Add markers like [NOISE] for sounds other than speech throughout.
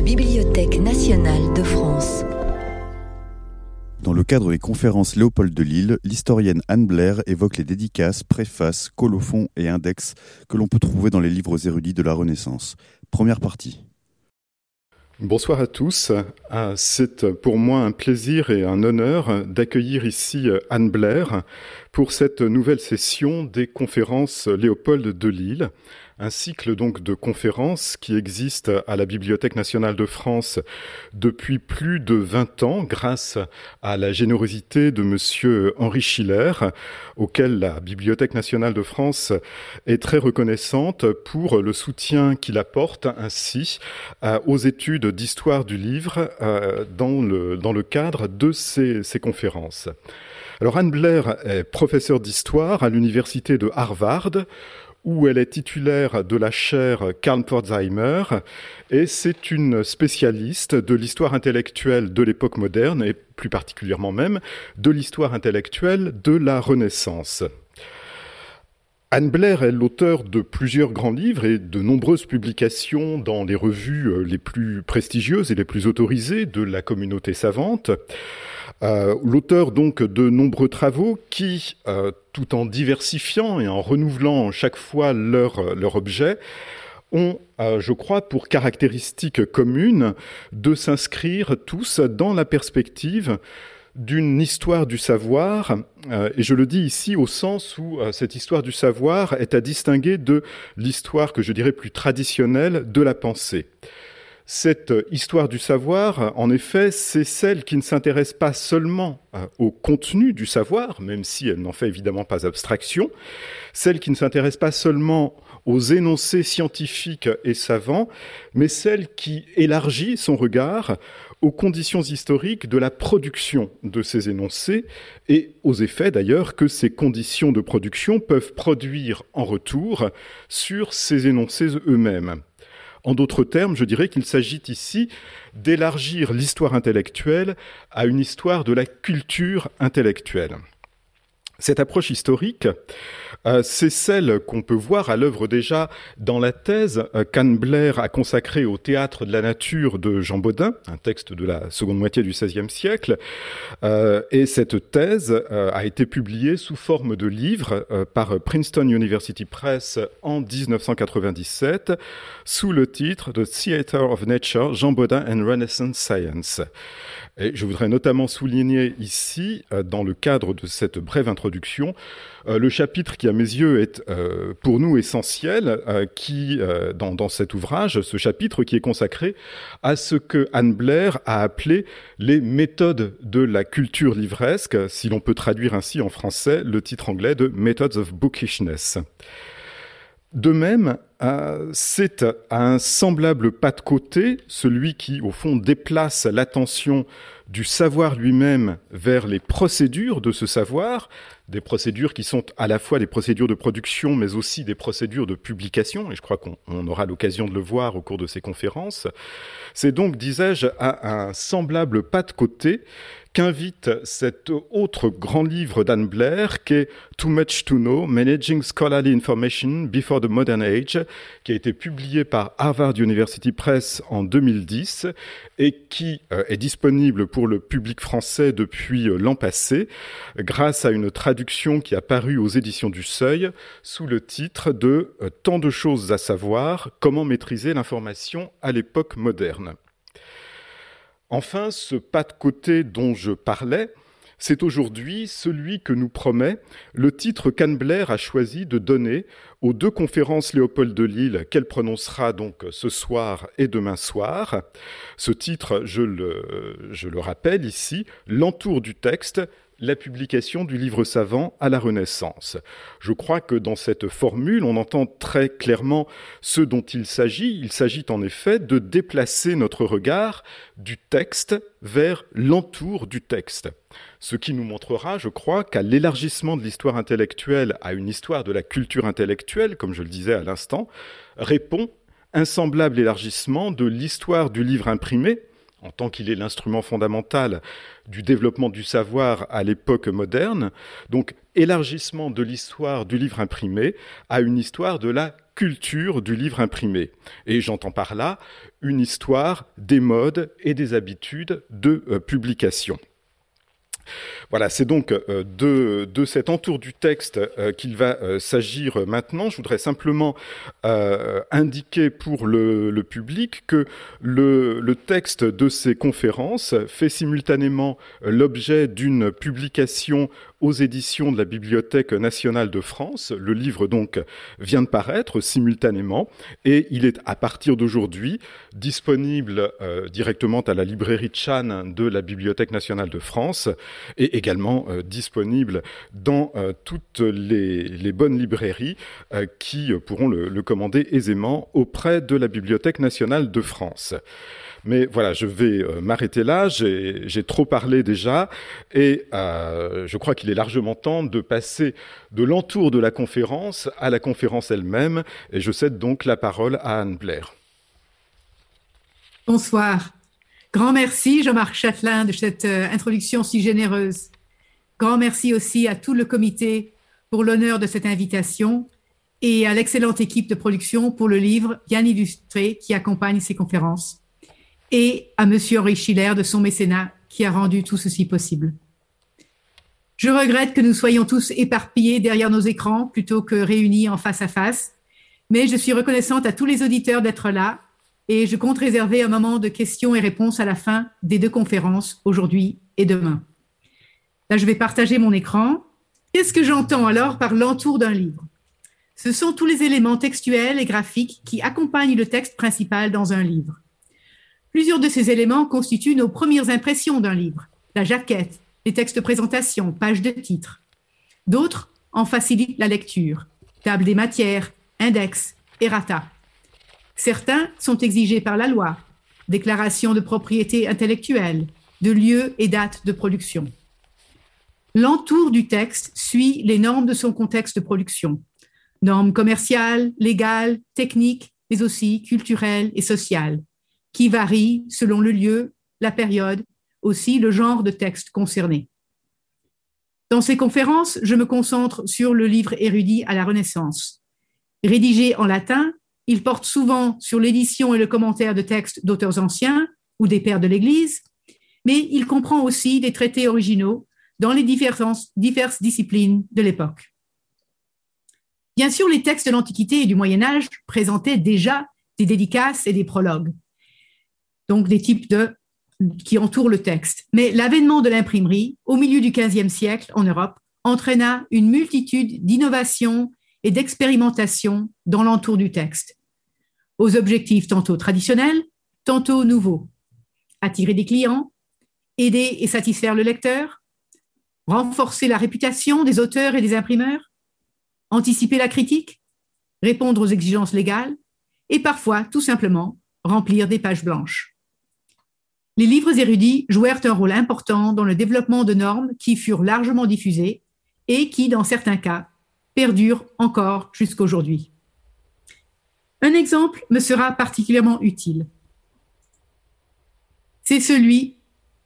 la Bibliothèque nationale de France. Dans le cadre des conférences Léopold de Lille, l'historienne Anne Blair évoque les dédicaces, préfaces, colophons et index que l'on peut trouver dans les livres érudits de la Renaissance. Première partie. Bonsoir à tous. Ah, c'est pour moi un plaisir et un honneur d'accueillir ici Anne Blair pour cette nouvelle session des conférences Léopold de Lille un cycle donc de conférences qui existe à la Bibliothèque nationale de France depuis plus de 20 ans grâce à la générosité de monsieur Henri Schiller auquel la Bibliothèque nationale de France est très reconnaissante pour le soutien qu'il apporte ainsi euh, aux études d'histoire du livre euh, dans, le, dans le cadre de ces, ces conférences. Alors Anne Blair est professeure d'histoire à l'université de Harvard où elle est titulaire de la chaire Karl Pforzheimer, et c'est une spécialiste de l'histoire intellectuelle de l'époque moderne, et plus particulièrement même de l'histoire intellectuelle de la Renaissance. Anne Blair est l'auteur de plusieurs grands livres et de nombreuses publications dans les revues euh, les plus prestigieuses et les plus autorisées de la communauté savante. Euh, l'auteur donc de nombreux travaux qui, euh, tout en diversifiant et en renouvelant chaque fois leur, leur objet, ont, je crois, pour caractéristique commune de s'inscrire tous dans la perspective d'une histoire du savoir, euh, et je le dis ici au sens où euh, cette histoire du savoir est à distinguer de l'histoire que je dirais plus traditionnelle de la pensée. Cette histoire du savoir, en effet, c'est celle qui ne s'intéresse pas seulement euh, au contenu du savoir, même si elle n'en fait évidemment pas abstraction, celle qui ne s'intéresse pas seulement aux énoncés scientifiques et savants, mais celle qui élargit son regard aux conditions historiques de la production de ces énoncés et aux effets d'ailleurs que ces conditions de production peuvent produire en retour sur ces énoncés eux-mêmes. En d'autres termes, je dirais qu'il s'agit ici d'élargir l'histoire intellectuelle à une histoire de la culture intellectuelle. Cette approche historique, euh, c'est celle qu'on peut voir à l'œuvre déjà dans la thèse euh, qu'Anne Blair a consacrée au théâtre de la nature de Jean Baudin, un texte de la seconde moitié du XVIe siècle. Euh, et cette thèse a été publiée sous forme de livre par Princeton University Press en 1997 sous le titre The Theatre of Nature, Jean Baudin and Renaissance Science. Je voudrais notamment souligner ici, euh, dans le cadre de cette brève introduction, euh, le chapitre qui, à mes yeux, est euh, pour nous essentiel, qui, dans, dans, cet ouvrage, ce chapitre qui est consacré à ce que Anne Blair a appelé les méthodes de la culture livresque, si l'on peut traduire ainsi en français le titre anglais de Methods of Bookishness. De même, c'est un semblable pas de côté, celui qui, au fond, déplace l'attention du savoir lui-même vers les procédures de ce savoir, des procédures qui sont à la fois des procédures de production, mais aussi des procédures de publication, et je crois qu'on aura l'occasion de le voir au cours de ces conférences. C'est donc, disais-je, à un semblable pas de côté qu'invite cet autre grand livre d'Anne Blair, qui est Too Much to Know, Managing Scholarly Information Before the Modern Age, qui a été publié par Harvard University Press en 2010 et qui euh, est disponible pour le public français depuis euh, l'an passé, grâce à une traduction qui a paru aux éditions du Seuil sous le titre de euh, Tant de choses à savoir, comment maîtriser l'information à l'époque moderne. Enfin, ce pas de côté dont je parlais, c'est aujourd'hui celui que nous promet le titre qu'Anne Blair a choisi de donner aux deux conférences Léopold de Lille qu'elle prononcera donc ce soir et demain soir. Ce titre, je le, je le rappelle ici, l'entour du texte, la publication du livre savant à la Renaissance. Je crois que dans cette formule, on entend très clairement ce dont il s'agit. Il s'agit en effet de déplacer notre regard du texte vers l'entour du texte. Ce qui nous montrera, je crois, qu'à l'élargissement de l'histoire intellectuelle à une histoire de la culture intellectuelle, comme je le disais à l'instant, répond un semblable élargissement de l'histoire du livre imprimé, en tant qu'il est l'instrument fondamental du développement du savoir à l'époque moderne, donc élargissement de l'histoire du livre imprimé à une histoire de la culture du livre imprimé. Et j'entends par là une histoire des modes et des habitudes de euh, publication. Voilà, c'est donc euh, de, cet entour du texte euh, qu'il va euh, s'agir maintenant. Je voudrais simplement indiquer pour le, public que le, texte de ces conférences fait simultanément l'objet d'une publication aux éditions de la Bibliothèque nationale de France. Le livre donc vient de paraître simultanément et il est à partir d'aujourd'hui disponible euh, directement à la librairie Chan de la Bibliothèque nationale de France et également euh, disponible dans euh, toutes les, bonnes librairies qui pourront le commander aisément auprès de la Bibliothèque nationale de France. Mais voilà, je vais euh, m'arrêter là. J'ai trop parlé déjà et euh, je crois qu'il est largement temps de passer de l'entour de la conférence à la conférence elle-même. Et je cède donc la parole à Anne Blair. Bonsoir. Grand merci Jean-Marc Châtelain de cette euh, introduction si généreuse. Grand merci aussi à tout le comité pour l'honneur de cette invitation et à l'excellente équipe de production pour le livre bien illustré qui accompagne ces conférences et à Monsieur Henri Schiller de son mécénat qui a rendu tout ceci possible. Je regrette que nous soyons tous éparpillés derrière nos écrans plutôt que réunis en face à face, mais je suis reconnaissante à tous les auditeurs d'être là et je compte réserver un moment de questions et réponses à la fin des deux conférences, aujourd'hui et demain. Là, je vais partager mon écran. Qu'est-ce que j'entends alors par l'entour d'un livre? Ce sont tous les éléments textuels et graphiques qui accompagnent le texte principal dans un livre. Plusieurs de ces éléments constituent nos premières impressions d'un livre, la jaquette, les textes de présentation, pages de titre. D'autres en facilitent la lecture, table des matières, index, errata. Certains sont exigés par la loi, déclaration de propriété intellectuelle, de lieu et date de production. L'entour du texte suit les normes de son contexte de production, normes commerciales, légales, techniques, mais aussi culturelles et sociales, qui varie selon le lieu, la période, aussi le genre de texte concerné. Dans ces conférences, je me concentre sur le livre érudit à la Renaissance. Rédigé en latin, il porte souvent sur l'édition et le commentaire de textes d'auteurs anciens ou des pères de l'Église, mais il comprend aussi des traités originaux dans les diverses, diverses disciplines de l'époque. Bien sûr, les textes de l'Antiquité et du Moyen Âge présentaient déjà des dédicaces et des prologues donc des types de qui entourent le texte. Mais l'avènement de l'imprimerie au milieu du XVe siècle en Europe entraîna une multitude d'innovations et d'expérimentations dans l'entour du texte, aux objectifs tantôt traditionnels, tantôt nouveaux. Attirer des clients, aider et satisfaire le lecteur, renforcer la réputation des auteurs et des imprimeurs, anticiper la critique, répondre aux exigences légales et parfois tout simplement remplir des pages blanches. Les livres érudits jouèrent un rôle important dans le développement de normes qui furent largement diffusées et qui, dans certains cas, perdurent encore jusqu'aujourd'hui. Un exemple me sera particulièrement utile. C'est celui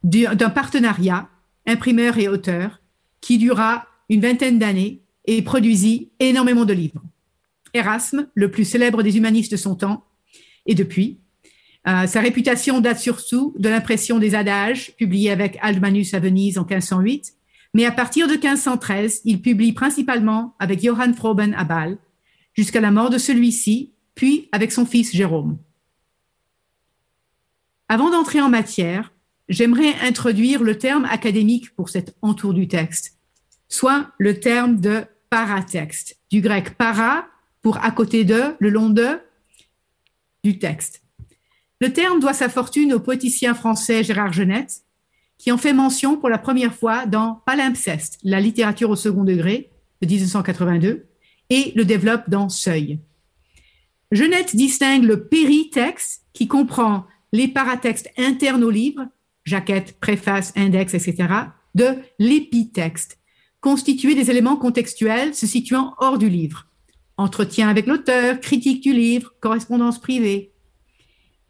d'un partenariat imprimeur et auteur qui dura une vingtaine d'années et produisit énormément de livres. Erasme, le plus célèbre des humanistes de son temps, et depuis, euh, sa réputation date surtout de l'impression des adages, publiés avec Aldmanus à Venise en 1508, mais à partir de 1513, il publie principalement avec Johann Froben à Bâle, jusqu'à la mort de celui-ci, puis avec son fils Jérôme. Avant d'entrer en matière, j'aimerais introduire le terme académique pour cet entour du texte, soit le terme de paratexte, du grec para pour à côté de, le long de, du texte. Le terme doit sa fortune au poéticien français Gérard Genette, qui en fait mention pour la première fois dans Palimpseste, la littérature au second degré de 1982, et le développe dans Seuil. Genette distingue le péritexte, qui comprend les paratextes internes au livre, jaquette, préface, index, etc., de l'épitexte, constitué des éléments contextuels se situant hors du livre. Entretien avec l'auteur, critique du livre, correspondance privée,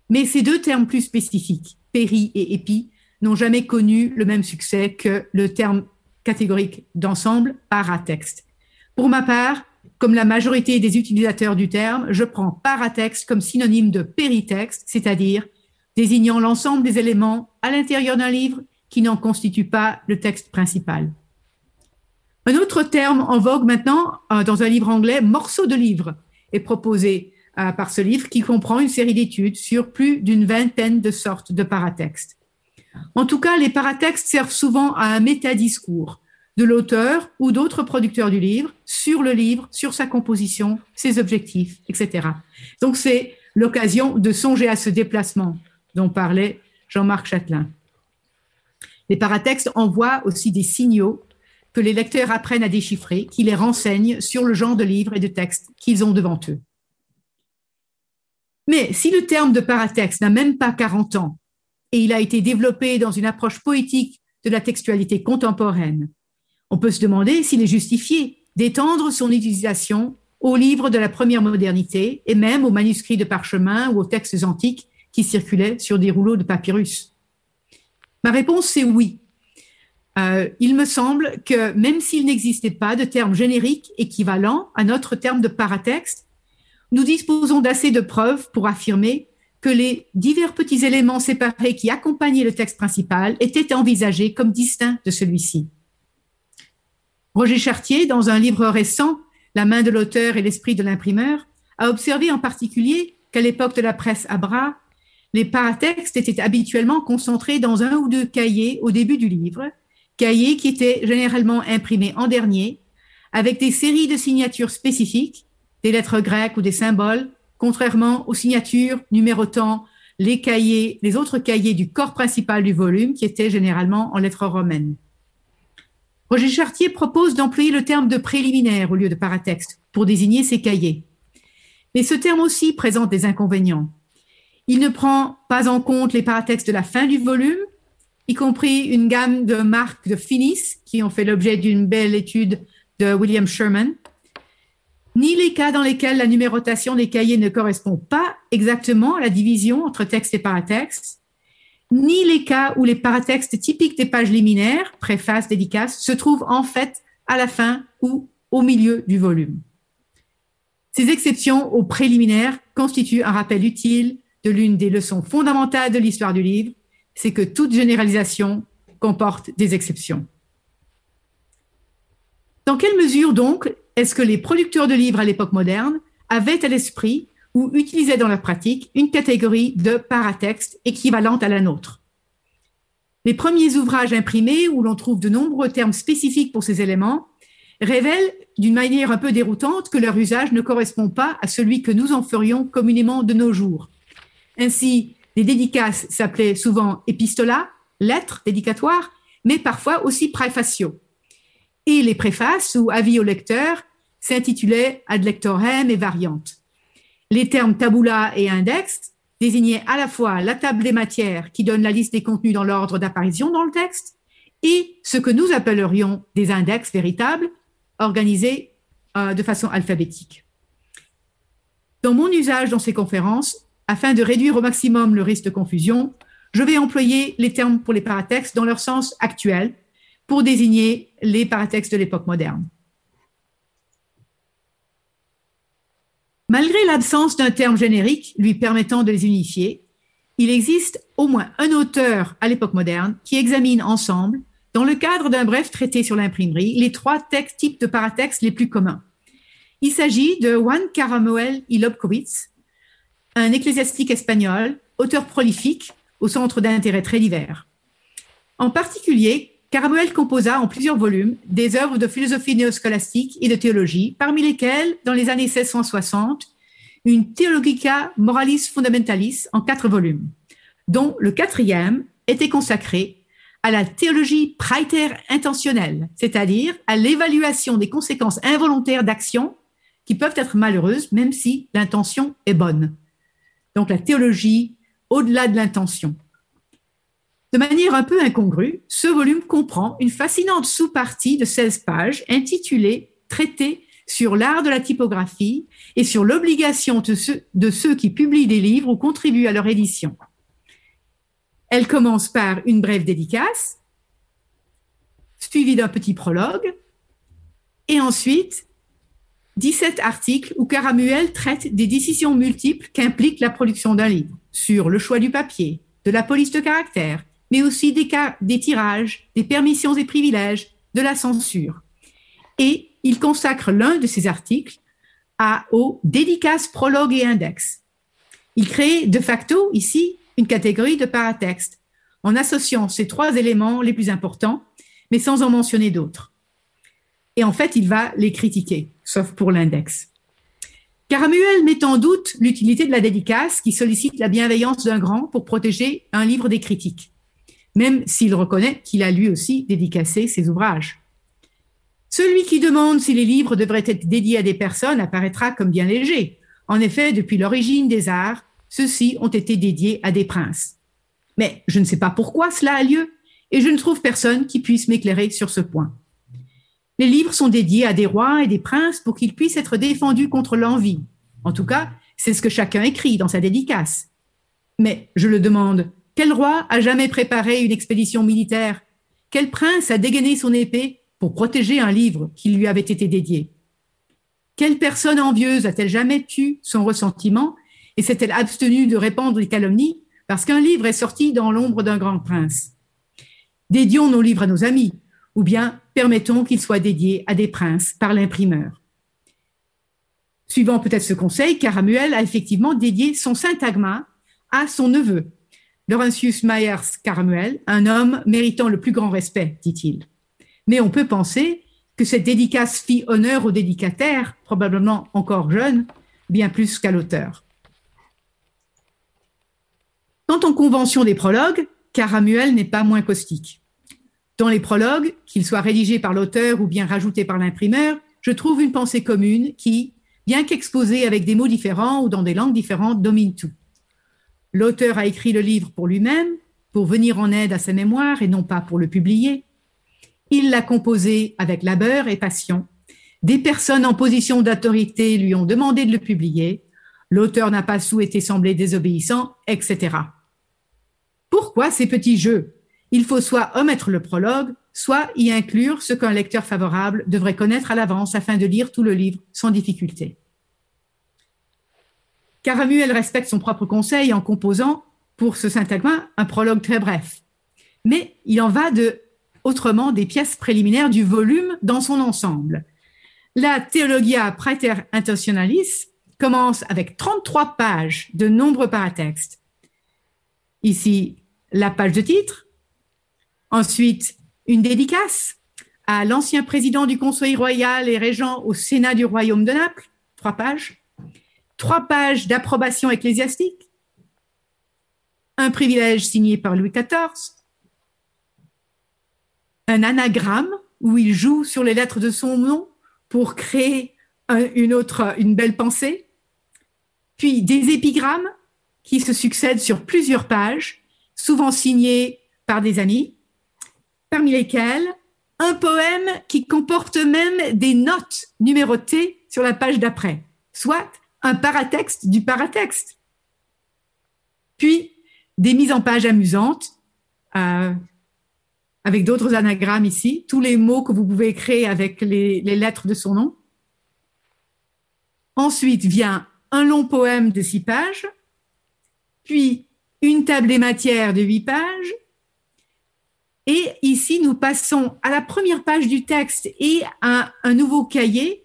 mais ces deux termes plus spécifiques, péri et épi, n'ont jamais connu le même succès que le terme catégorique d'ensemble paratexte. Pour ma part, comme la majorité des utilisateurs du terme, je prends paratexte comme synonyme de péritexte, c'est-à-dire désignant l'ensemble des éléments à l'intérieur d'un livre qui n'en constituent pas le texte principal. Un autre terme en vogue maintenant euh, dans un livre anglais, morceau de livre, est proposé euh, par ce livre qui comprend une série d'études sur plus d'une vingtaine de sortes de paratextes. En tout cas, les paratextes servent souvent à un métadiscours de l'auteur ou d'autres producteurs du livre sur le livre, sur sa composition, ses objectifs, etc. Donc c'est l'occasion de songer à ce déplacement dont parlait Jean-Marc Châtelain. Les paratextes envoient aussi des signaux que les lecteurs apprennent à déchiffrer, qui les renseignent sur le genre de livre et de texte qu'ils ont devant eux. Mais si le terme de paratexte n'a même pas 40 ans et il a été développé dans une approche poétique de la textualité contemporaine, on peut se demander s'il est justifié d'étendre son utilisation aux livres de la première modernité et même aux manuscrits de parchemin ou aux textes antiques qui circulaient sur des rouleaux de papyrus. Ma réponse, c'est oui. Euh, il me semble que même s'il n'existait pas de terme générique équivalent à notre terme de paratexte, nous disposons d'assez de preuves pour affirmer que les divers petits éléments séparés qui accompagnaient le texte principal étaient envisagés comme distincts de celui-ci. Roger Chartier, dans un livre récent, La main de l'auteur et l'esprit de l'imprimeur, a observé en particulier qu'à l'époque de la presse à bras, les paratextes étaient habituellement concentrés dans un ou deux cahiers au début du livre, cahiers qui étaient généralement imprimés en dernier, avec des séries de signatures spécifiques, des lettres grecques ou des symboles, contrairement aux signatures numérotant les cahiers, les autres cahiers du corps principal du volume, qui étaient généralement en lettres romaines. Roger Chartier propose d'employer le terme de préliminaire au lieu de paratexte pour désigner ces cahiers. Mais ce terme aussi présente des inconvénients. Il ne prend pas en compte les paratextes de la fin du volume, y compris une gamme de marques de finis qui ont fait l'objet d'une belle étude de William Sherman, ni les cas dans lesquels la numérotation des cahiers ne correspond pas exactement à la division entre texte et paratexte, ni les cas où les paratextes typiques des pages liminaires, préface, dédicace, se trouvent en fait à la fin ou au milieu du volume. Ces exceptions aux préliminaires constituent un rappel utile de l'une des leçons fondamentales de l'histoire du livre, c'est que toute généralisation comporte des exceptions. Dans quelle mesure donc est-ce que les producteurs de livres à l'époque moderne avaient à l'esprit ou utilisaient dans leur pratique une catégorie de paratexte équivalente à la nôtre? Les premiers ouvrages imprimés, où l'on trouve de nombreux termes spécifiques pour ces éléments, révèlent d'une manière un peu déroutante que leur usage ne correspond pas à celui que nous en ferions communément de nos jours. Ainsi, les dédicaces s'appelaient souvent épistola, lettres dédicatoires, mais parfois aussi préfacio. Et les préfaces ou avis au lecteur s'intitulaient ad lectorem et variantes. Les termes tabula et index désignaient à la fois la table des matières qui donne la liste des contenus dans l'ordre d'apparition dans le texte et ce que nous appellerions des index véritables organisés euh, de façon alphabétique. Dans mon usage dans ces conférences, afin de réduire au maximum le risque de confusion, je vais employer les termes pour les paratextes dans leur sens actuel pour désigner les paratextes de l'époque moderne. Malgré l'absence d'un terme générique lui permettant de les unifier, il existe au moins un auteur à l'époque moderne qui examine ensemble, dans le cadre d'un bref traité sur l'imprimerie, les trois types de paratextes les plus communs. Il s'agit de Juan Caramuel y Lobkowitz, un ecclésiastique espagnol, auteur prolifique, au centre d'intérêts très divers. En particulier, Caramuel composa en plusieurs volumes des œuvres de philosophie néoscolastique et de théologie, parmi lesquelles, dans les années 1660, une Theologica Moralis Fundamentalis en quatre volumes, dont le quatrième était consacré à la théologie praeter intentionnelle, c'est-à-dire à, l'évaluation des conséquences involontaires d'actions qui peuvent être malheureuses même si l'intention est bonne. Donc la théologie au-delà de l'intention. De manière un peu incongrue, ce volume comprend une fascinante sous-partie de 16 pages intitulée Traité sur l'art de la typographie et sur l'obligation de ceux, qui publient des livres ou contribuent à leur édition. Elle commence par une brève dédicace, suivie d'un petit prologue, et ensuite 17 articles où Caramuel traite des décisions multiples qu'implique la production d'un livre, sur le choix du papier, de la police de caractère, mais aussi des, cas, des tirages, des permissions et privilèges, de la censure. Et il consacre l'un de ces articles à, aux dédicaces, prologues et index. Il crée de facto ici une catégorie de paratexte en associant ces trois éléments les plus importants, mais sans en mentionner d'autres. Et en fait, il va les critiquer, sauf pour l'index. Caramuel met en doute l'utilité de la dédicace qui sollicite la bienveillance d'un grand pour protéger un livre des critiques, même s'il reconnaît qu'il a lui aussi dédicacé ses ouvrages. Celui qui demande si les livres devraient être dédiés à des personnes apparaîtra comme bien léger. En effet, depuis l'origine des arts, ceux-ci ont été dédiés à des princes. Mais je ne sais pas pourquoi cela a lieu, et je ne trouve personne qui puisse m'éclairer sur ce point. Les livres sont dédiés à des rois et des princes pour qu'ils puissent être défendus contre l'envie. En tout cas, c'est ce que chacun écrit dans sa dédicace. Mais je le demande, quel roi a jamais préparé une expédition militaire? Quel prince a dégainé son épée pour protéger un livre qui lui avait été dédié? Quelle personne envieuse a-t-elle jamais tué son ressentiment et s'est-elle abstenue de répandre les calomnies parce qu'un livre est sorti dans l'ombre d'un grand prince? Dédions nos livres à nos amis, ou bien permettons qu'ils soient dédiés à des princes par l'imprimeur. Suivant peut-être ce conseil, Caramuel a effectivement dédié son syntagma à son neveu, Laurentius Myers Caramuel, un homme méritant le plus grand respect, dit-il. Mais on peut penser que cette dédicace fit honneur au dédicataire, probablement encore jeune, bien plus qu'à l'auteur. Quant aux conventions des prologues, Caramuel n'est pas moins caustique. Dans les prologues, qu'ils soient rédigés par l'auteur ou bien rajoutés par l'imprimeur, je trouve une pensée commune qui, bien qu'exposée avec des mots différents ou dans des langues différentes, domine tout. L'auteur a écrit le livre pour lui-même, pour venir en aide à sa mémoire et non pas pour le publier. Il l'a composé avec labeur et passion. Des personnes en position d'autorité lui ont demandé de le publier. L'auteur n'a pas souhaité sembler désobéissant, etc. Pourquoi ces petits jeux? Il faut soit omettre le prologue, soit y inclure ce qu'un lecteur favorable devrait connaître à l'avance afin de lire tout le livre sans difficulté. Caramuel respecte son propre conseil en composant, pour ce syntagma, un prologue très bref. Mais il en va de autrement des pièces préliminaires du volume dans son ensemble. La Theologia Praeter Intentionalis commence avec 33 pages de nombreux paratextes. Ici, la page de titre, Ensuite, une dédicace à l'ancien président du Conseil royal et régent au Sénat du Royaume de Naples, trois pages. Trois pages d'approbation ecclésiastique. Un privilège signé par Louis XIV. Un anagramme où il joue sur les lettres de son nom pour créer une autre, une belle pensée. Puis des épigrammes qui se succèdent sur plusieurs pages, souvent signés par des amis parmi lesquels un poème qui comporte même des notes numérotées sur la page d'après, soit un paratexte du paratexte. Puis des mises en page amusantes, euh, avec d'autres anagrammes ici, tous les mots que vous pouvez créer avec les, les lettres de son nom. Ensuite vient un long poème de six pages, puis une table des matières de huit pages, et ici, nous passons à la première page du texte et à un nouveau cahier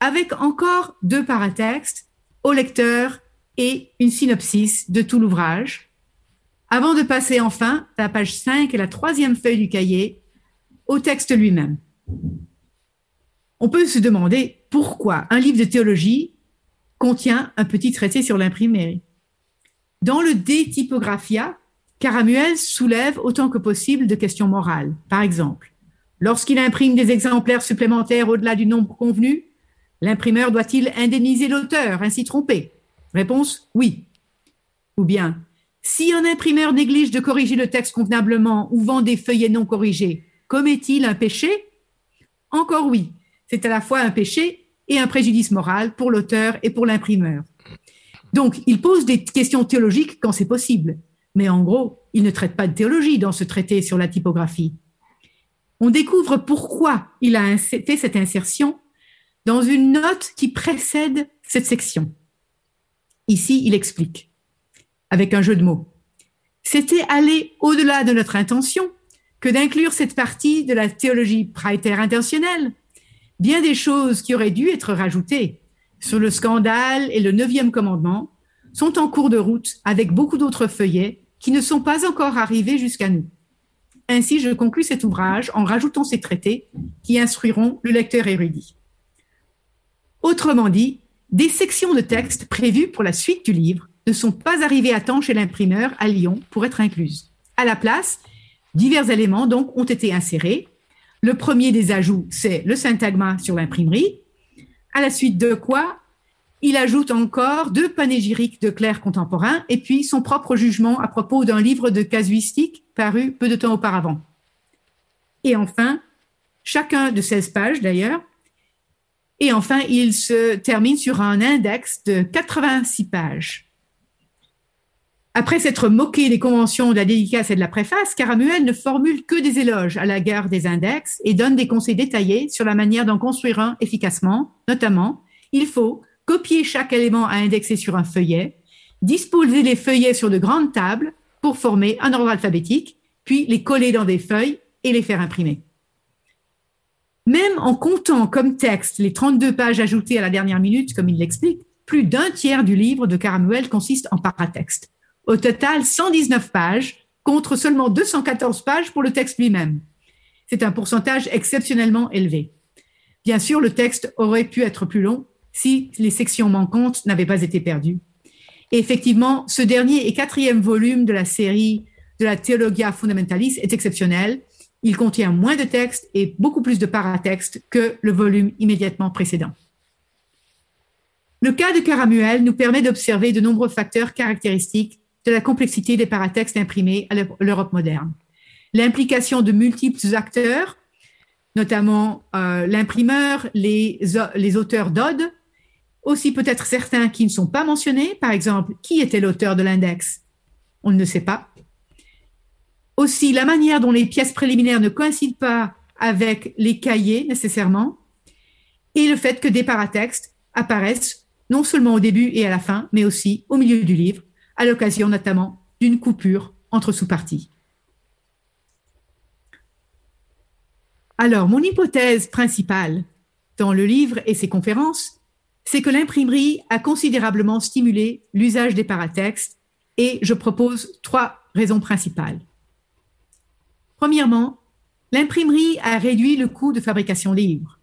avec encore deux paratextes au lecteur et une synopsis de tout l'ouvrage, avant de passer enfin à la page 5 et la troisième feuille du cahier au texte lui-même. On peut se demander pourquoi un livre de théologie contient un petit traité sur l'imprimerie. Dans le De Typographia, Caramuel soulève autant que possible de questions morales. Par exemple, lorsqu'il imprime des exemplaires supplémentaires au-delà du nombre convenu, l'imprimeur doit-il indemniser l'auteur ainsi trompé? Réponse oui. Ou bien, si un imprimeur néglige de corriger le texte convenablement ou vend des feuillets non corrigés, commet-il un péché? Encore oui. C'est à la fois un péché et un préjudice moral pour l'auteur et pour l'imprimeur. Donc, il pose des questions théologiques quand c'est possible. Mais en gros, il ne traite pas de théologie dans ce traité sur la typographie. On découvre pourquoi il a fait cette insertion dans une note qui précède cette section. Ici, il explique, avec un jeu de mots. C'était aller au-delà de notre intention que d'inclure cette partie de la théologie praétaire intentionnelle. Bien des choses qui auraient dû être rajoutées sur le scandale et le neuvième commandement sont en cours de route avec beaucoup d'autres feuillets qui ne sont pas encore arrivés jusqu'à nous. Ainsi, je conclus cet ouvrage en rajoutant ces traités qui instruiront le lecteur érudit. Autrement dit, des sections de texte prévues pour la suite du livre ne sont pas arrivées à temps chez l'imprimeur à Lyon pour être incluses. À la place, divers éléments donc ont été insérés. Le premier des ajouts, c'est le syntagma sur l'imprimerie, à la suite de quoi il ajoute encore deux panégyriques de clercs contemporains et puis son propre jugement à propos d'un livre de casuistique paru peu de temps auparavant. Et enfin, chacun de 16 pages d'ailleurs, et enfin, il se termine sur un index de 86 pages. Après s'être moqué des conventions de la dédicace et de la préface, Caramuel ne formule que des éloges à la gare des index et donne des conseils détaillés sur la manière d'en construire un efficacement. Notamment, il faut copier chaque élément à indexer sur un feuillet, disposer les feuillets sur de grandes tables pour former un ordre alphabétique, puis les coller dans des feuilles et les faire imprimer. Même en comptant comme texte les 32 pages ajoutées à la dernière minute, comme il l'explique, plus d'un tiers du livre de Caramuel consiste en paratexte. Au total, 119 pages contre seulement 214 pages pour le texte lui-même. C'est un pourcentage exceptionnellement élevé. Bien sûr, le texte aurait pu être plus long, si les sections manquantes n'avaient pas été perdues. Et effectivement, ce dernier et quatrième volume de la série de la Theologia Fundamentalis est exceptionnel. Il contient moins de textes et beaucoup plus de paratextes que le volume immédiatement précédent. Le cas de Caramuel nous permet d'observer de nombreux facteurs caractéristiques de la complexité des paratextes imprimés à l'Europe moderne. L'implication de multiples acteurs, notamment euh, l'imprimeur, les, les auteurs d'odes, aussi peut-être certains qui ne sont pas mentionnés, par exemple, qui était l'auteur de l'index? On ne sait pas. Aussi, la manière dont les pièces préliminaires ne coïncident pas avec les cahiers nécessairement, et le fait que des paratextes apparaissent non seulement au début et à la fin, mais aussi au milieu du livre, à l'occasion notamment d'une coupure entre sous-parties. Alors, mon hypothèse principale dans le livre et ses conférences c'est que l'imprimerie a considérablement stimulé l'usage des paratextes et je propose trois raisons principales. Premièrement, l'imprimerie a réduit le coût de fabrication des livres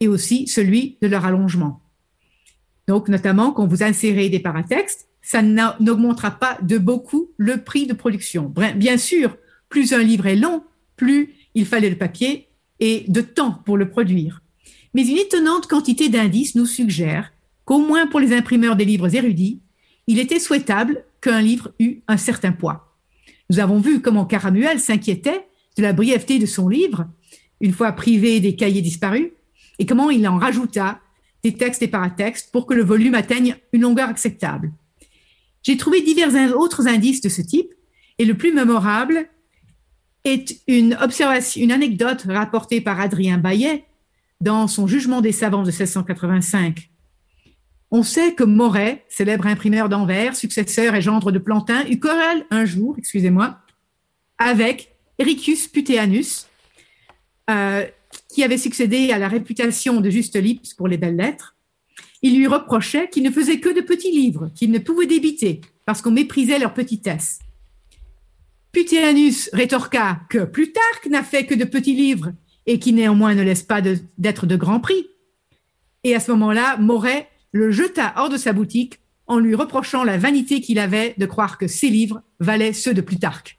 et aussi celui de leur allongement. Donc, notamment, quand vous insérez des paratextes, ça n'augmentera pas de beaucoup le prix de production. Bien sûr, plus un livre est long, plus il fallait de papier et de temps pour le produire. Mais une étonnante quantité d'indices nous suggère qu'au moins pour les imprimeurs des livres érudits, il était souhaitable qu'un livre eût un certain poids. Nous avons vu comment Caramuel s'inquiétait de la brièveté de son livre, une fois privé des cahiers disparus, et comment il en rajouta des textes et paratextes pour que le volume atteigne une longueur acceptable. J'ai trouvé divers autres indices de ce type, et le plus mémorable est une anecdote rapportée par Adrien Bayet, dans son jugement des savants de 1685. On sait que Moret, célèbre imprimeur d'Anvers, successeur et gendre de Plantin, eut querelle un jour, excusez-moi, avec Ericus Puteanus, euh, qui avait succédé à la réputation de Juste Lips pour les belles lettres. Il lui reprochait qu'il ne faisait que de petits livres, qu'il ne pouvait débiter, parce qu'on méprisait leur petitesse. Puteanus rétorqua que Plutarque n'a fait que de petits livres et qui néanmoins ne laisse pas d'être de, grand prix. Et à ce moment-là, Moret le jeta hors de sa boutique en lui reprochant la vanité qu'il avait de croire que ses livres valaient ceux de Plutarque.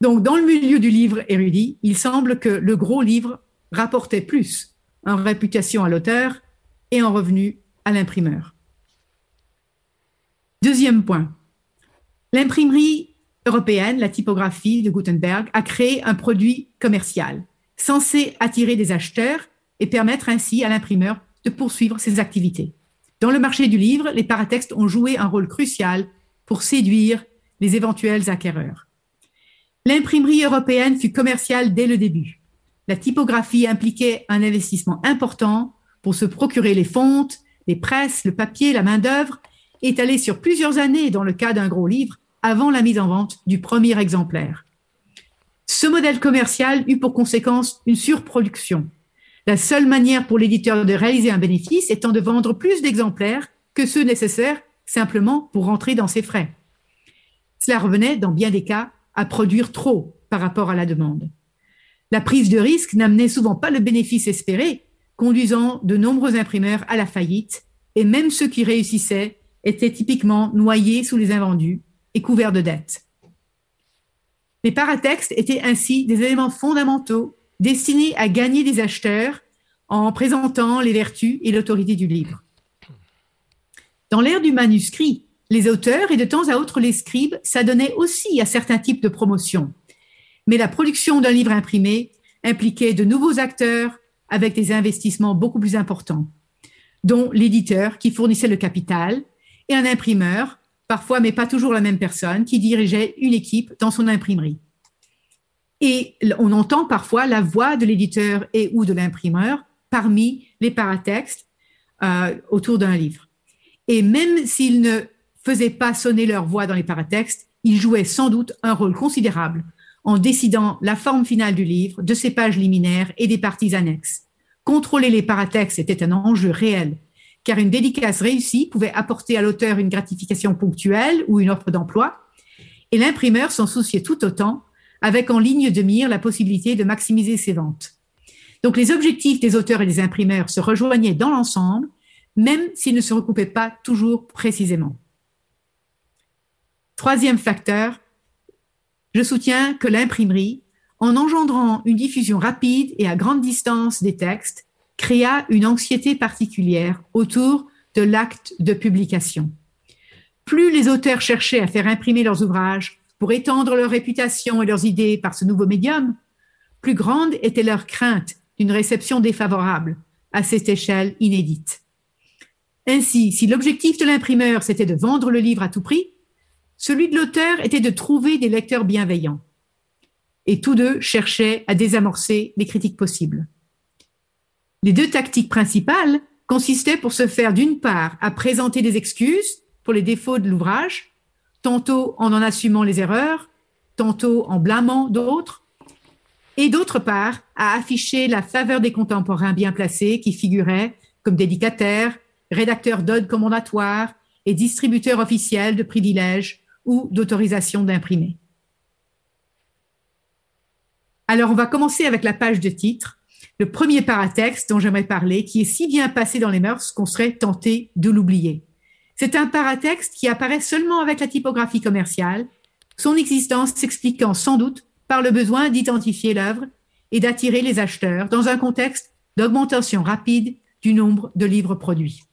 Donc, dans le milieu du livre érudit, il semble que le gros livre rapportait plus en réputation à l'auteur et en revenu à l'imprimeur. Deuxième point. L'imprimerie européenne, la typographie de Gutenberg, a créé un produit commercial censé attirer des acheteurs et permettre ainsi à l'imprimeur de poursuivre ses activités. Dans le marché du livre, les paratextes ont joué un rôle crucial pour séduire les éventuels acquéreurs. L'imprimerie européenne fut commerciale dès le début. La typographie impliquait un investissement important pour se procurer les fontes, les presses, le papier, la main-d'œuvre, étalée sur plusieurs années dans le cas d'un gros livre, avant la mise en vente du premier exemplaire. Ce modèle commercial eut pour conséquence une surproduction. La seule manière pour l'éditeur de réaliser un bénéfice étant de vendre plus d'exemplaires que ceux nécessaires simplement pour rentrer dans ses frais. Cela revenait, dans bien des cas, à produire trop par rapport à la demande. La prise de risque n'amenait souvent pas le bénéfice espéré, conduisant de nombreux imprimeurs à la faillite, et même ceux qui réussissaient étaient typiquement noyés sous les invendus et couverts de dettes. Les paratextes étaient ainsi des éléments fondamentaux destinés à gagner des acheteurs en présentant les vertus et l'autorité du livre. Dans l'ère du manuscrit, les auteurs et de temps à autre les scribes s'adonnaient aussi à certains types de promotions. Mais la production d'un livre imprimé impliquait de nouveaux acteurs avec des investissements beaucoup plus importants, dont l'éditeur qui fournissait le capital et un imprimeur parfois, mais pas toujours la même personne, qui dirigeait une équipe dans son imprimerie. Et on entend parfois la voix de l'éditeur et ou de l'imprimeur parmi les paratextes euh, autour d'un livre. Et même s'ils ne faisaient pas sonner leur voix dans les paratextes, ils jouaient sans doute un rôle considérable en décidant la forme finale du livre, de ses pages liminaires et des parties annexes. Contrôler les paratextes était un enjeu réel car une dédicace réussie pouvait apporter à l'auteur une gratification ponctuelle ou une offre d'emploi, et l'imprimeur s'en souciait tout autant, avec en ligne de mire la possibilité de maximiser ses ventes. Donc les objectifs des auteurs et des imprimeurs se rejoignaient dans l'ensemble, même s'ils ne se recoupaient pas toujours précisément. Troisième facteur, je soutiens que l'imprimerie, en engendrant une diffusion rapide et à grande distance des textes, créa une anxiété particulière autour de l'acte de publication. Plus les auteurs cherchaient à faire imprimer leurs ouvrages pour étendre leur réputation et leurs idées par ce nouveau médium, plus grande était leur crainte d'une réception défavorable à cette échelle inédite. Ainsi, si l'objectif de l'imprimeur c'était de vendre le livre à tout prix, celui de l'auteur était de trouver des lecteurs bienveillants. Et tous deux cherchaient à désamorcer les critiques possibles. Les deux tactiques principales consistaient pour se faire d'une part à présenter des excuses pour les défauts de l'ouvrage, tantôt en en assumant les erreurs, tantôt en blâmant d'autres, et d'autre part à afficher la faveur des contemporains bien placés qui figuraient comme dédicataires, rédacteurs d'odes commandatoires et distributeurs officiels de privilèges ou d'autorisation d'imprimer. Alors on va commencer avec la page de titre le premier paratexte dont j'aimerais parler, qui est si bien passé dans les mœurs qu'on serait tenté de l'oublier. C'est un paratexte qui apparaît seulement avec la typographie commerciale, son existence s'expliquant sans doute par le besoin d'identifier l'œuvre et d'attirer les acheteurs dans un contexte d'augmentation rapide du nombre de livres produits.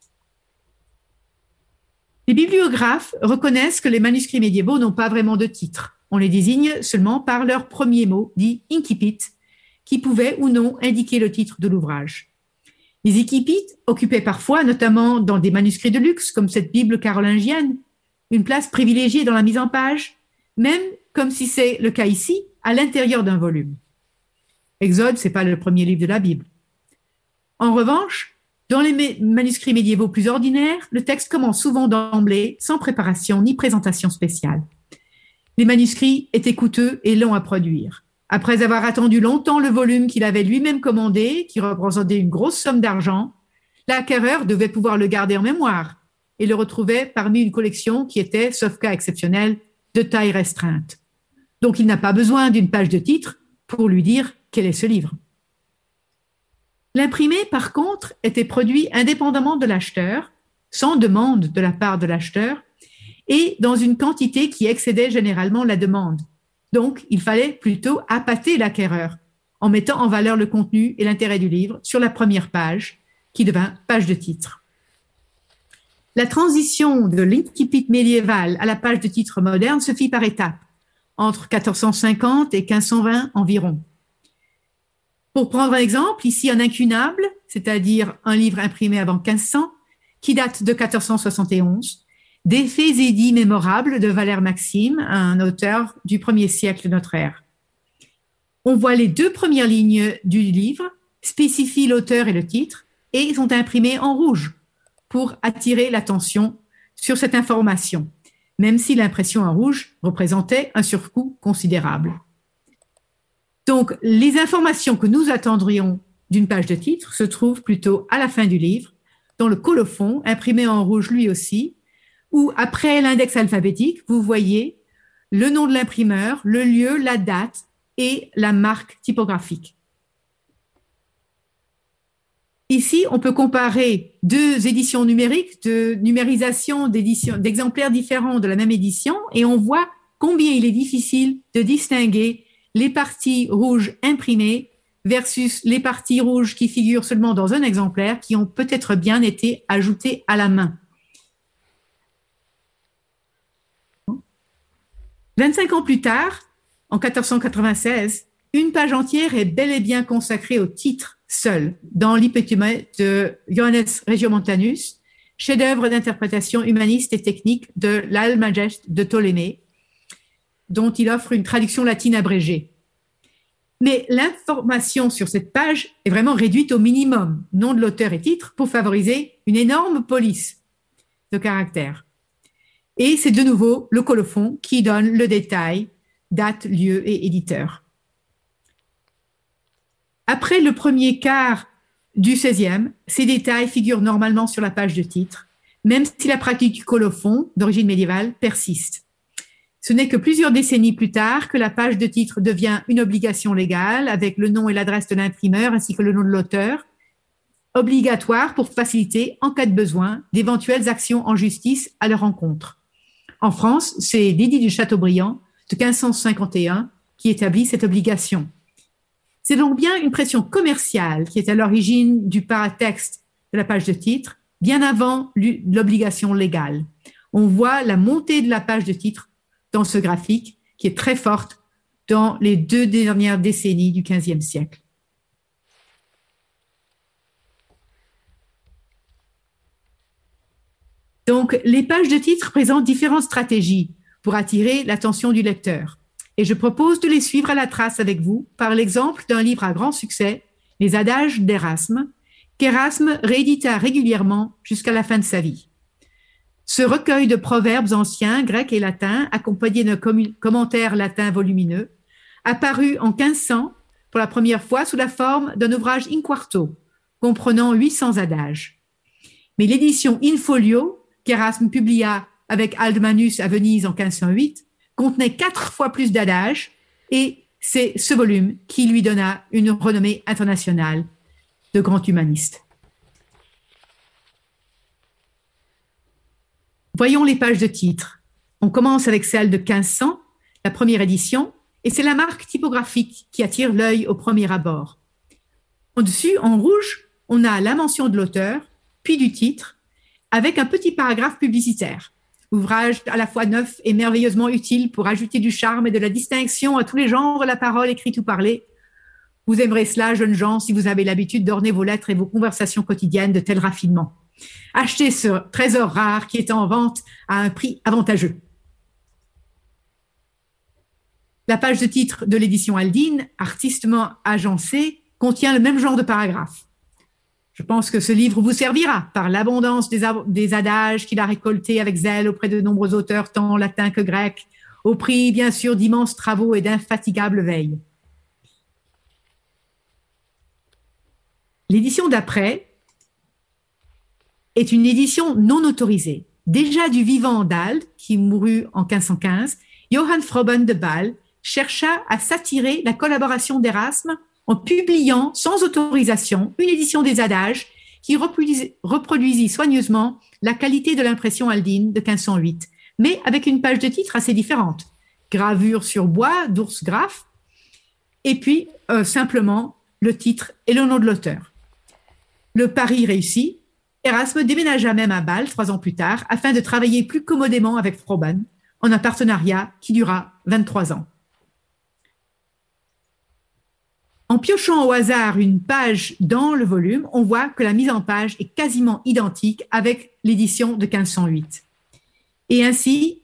Les bibliographes reconnaissent que les manuscrits médiévaux n'ont pas vraiment de titre. On les désigne seulement par leur premier mot, dit incipit, qui pouvaient ou non indiquer le titre de l'ouvrage. Les équipits occupaient parfois, notamment dans des manuscrits de luxe comme cette Bible carolingienne, une place privilégiée dans la mise en page, même comme si c'est le cas ici, à l'intérieur d'un volume. Exode, c'est pas le premier livre de la Bible. En revanche, dans les manuscrits médiévaux plus ordinaires, le texte commence souvent d'emblée, sans préparation ni présentation spéciale. Les manuscrits étaient coûteux et longs à produire. Après avoir attendu longtemps le volume qu'il avait lui-même commandé, qui représentait une grosse somme d'argent, l'acquéreur devait pouvoir le garder en mémoire et le retrouver parmi une collection qui était, sauf cas exceptionnel, de taille restreinte. Donc il n'a pas besoin d'une page de titre pour lui dire quel est ce livre. L'imprimé, par contre, était produit indépendamment de l'acheteur, sans demande de la part de l'acheteur, et dans une quantité qui excédait généralement la demande. Donc, il fallait plutôt appâter l'acquéreur en mettant en valeur le contenu et l'intérêt du livre sur la première page, qui devint page de titre. La transition de l'incipit médiéval à la page de titre moderne se fit par étapes, entre 1450 et 1520 environ. Pour prendre un exemple, ici un incunable, c'est-à-dire un livre imprimé avant 1500, qui date de 1471, des faits et dits mémorables de Valère Maxime, un auteur du premier siècle de notre ère. On voit les deux premières lignes du livre, spécifient l'auteur et le titre, et sont imprimés en rouge pour attirer l'attention sur cette information, même si l'impression en rouge représentait un surcoût considérable. Donc, les informations que nous attendrions d'une page de titre se trouvent plutôt à la fin du livre, dans le colophon, imprimé en rouge lui aussi, où après l'index alphabétique, vous voyez le nom de l'imprimeur, le lieu, la date et la marque typographique. Ici, on peut comparer deux éditions numériques de numérisation d'exemplaires différents de la même édition et on voit combien il est difficile de distinguer les parties rouges imprimées versus les parties rouges qui figurent seulement dans un exemplaire qui ont peut-être bien été ajoutées à la main. 25 ans plus tard, en 1496, une page entière est bel et bien consacrée au titre seul dans l'Hypotime de Johannes Regiomontanus, chef-d'œuvre d'interprétation humaniste et technique de l'Almagest de Ptolémée, dont il offre une traduction latine abrégée. Mais l'information sur cette page est vraiment réduite au minimum, nom de l'auteur et titre, pour favoriser une énorme police de caractères. Et c'est de nouveau le colophon qui donne le détail, date, lieu et éditeur. Après le premier quart du 16e, ces détails figurent normalement sur la page de titre, même si la pratique du colophon, d'origine médiévale, persiste. Ce n'est que plusieurs décennies plus tard que la page de titre devient une obligation légale avec le nom et l'adresse de l'imprimeur ainsi que le nom de l'auteur, obligatoire pour faciliter, en cas de besoin, d'éventuelles actions en justice à leur encontre. En France, c'est l'édit du Châteaubriand de 1551 qui établit cette obligation. C'est donc bien une pression commerciale qui est à l'origine du paratexte de la page de titre, bien avant l'obligation légale. On voit la montée de la page de titre dans ce graphique qui est très forte dans les deux dernières décennies du XVe siècle. Donc, les pages de titre présentent différentes stratégies pour attirer l'attention du lecteur et je propose de les suivre à la trace avec vous par l'exemple d'un livre à grand succès, Les Adages d'Erasme, qu'Erasme réédita régulièrement jusqu'à la fin de sa vie. Ce recueil de proverbes anciens, grecs et latins, accompagné d'un commentaire latin volumineux, apparut en 1500 pour la première fois sous la forme d'un ouvrage in quarto, comprenant 800 adages. Mais l'édition in folio, qu'Erasme publia avec Aldmanus à Venise en 1508, contenait quatre fois plus d'adages et c'est ce volume qui lui donna une renommée internationale de grand humaniste. Voyons les pages de titre. On commence avec celle de 1500, la première édition, et c'est la marque typographique qui attire l'œil au premier abord. Au-dessus, en rouge, on a la mention de l'auteur, puis du titre, avec un petit paragraphe publicitaire ouvrage à la fois neuf et merveilleusement utile pour ajouter du charme et de la distinction à tous les genres, la parole écrite ou parlée. Vous aimerez cela, jeunes gens, si vous avez l'habitude d'orner vos lettres et vos conversations quotidiennes de tels raffinements. Achetez ce trésor rare qui est en vente à un prix avantageux. La page de titre de l'édition Aldine, artistement agencée, contient le même genre de paragraphe. Je pense que ce livre vous servira par l'abondance des, adages qu'il a récoltés avec zèle auprès de nombreux auteurs, tant latins que grecs, au prix, bien sûr, d'immenses travaux et d'infatigables veilles. L'édition d'après est une édition non autorisée. Déjà du vivant d'Ald, qui mourut en 1515, Johann Froben de Bâle chercha à s'attirer la collaboration d'Erasme en publiant sans autorisation une édition des adages qui reproduisit, soigneusement la qualité de l'impression aldine de 1508, mais avec une page de titre assez différente. Gravure sur bois d'ours graphe, et puis euh, simplement le titre et le nom de l'auteur. Le pari réussi, Erasme déménagea même à Bâle trois ans plus tard afin de travailler plus commodément avec Froben en un partenariat qui dura 23 ans. En piochant au hasard une page dans le volume, on voit que la mise en page est quasiment identique avec l'édition de 1508. Et ainsi,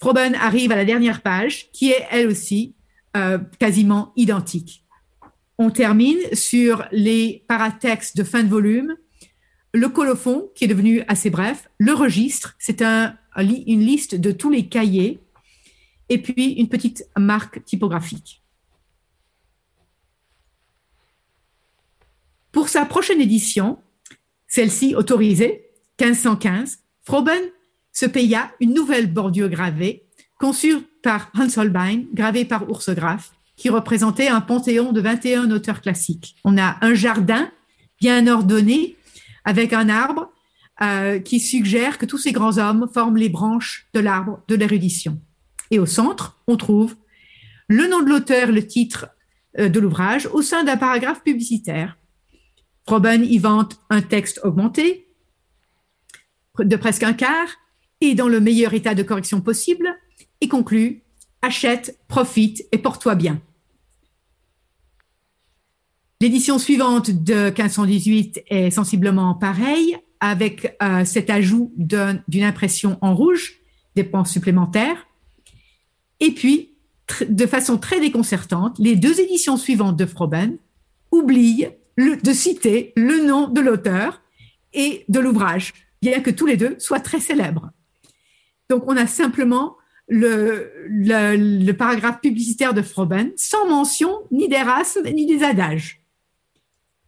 Froben arrive à la dernière page, qui est elle aussi euh, quasiment identique. On termine sur les paratextes de fin de volume le colophon, qui est devenu assez bref, le registre, c'est un, une liste de tous les cahiers, et puis une petite marque typographique. Pour sa prochaine édition, celle-ci autorisée, 1515, Froben se paya une nouvelle bordure gravée, conçue par Hans Holbein, gravée par Urs Graf, qui représentait un panthéon de 21 auteurs classiques. On a un jardin bien ordonné avec un arbre euh, qui suggère que tous ces grands hommes forment les branches de l'arbre de l'érudition. Et au centre, on trouve le nom de l'auteur, le titre euh, de l'ouvrage au sein d'un paragraphe publicitaire. Froben y vante un texte augmenté de presque un quart et dans le meilleur état de correction possible et conclut Achète, profite et porte-toi bien. L'édition suivante de 1518 est sensiblement pareille, avec euh, cet ajout d'une impression en rouge, points supplémentaires. Et puis, de façon très déconcertante, les deux éditions suivantes de Froben oublient de citer le nom de l'auteur et de l'ouvrage, bien que tous les deux soient très célèbres. Donc, on a simplement le, paragraphe publicitaire de Froben sans mention ni d'Erasme ni des adages.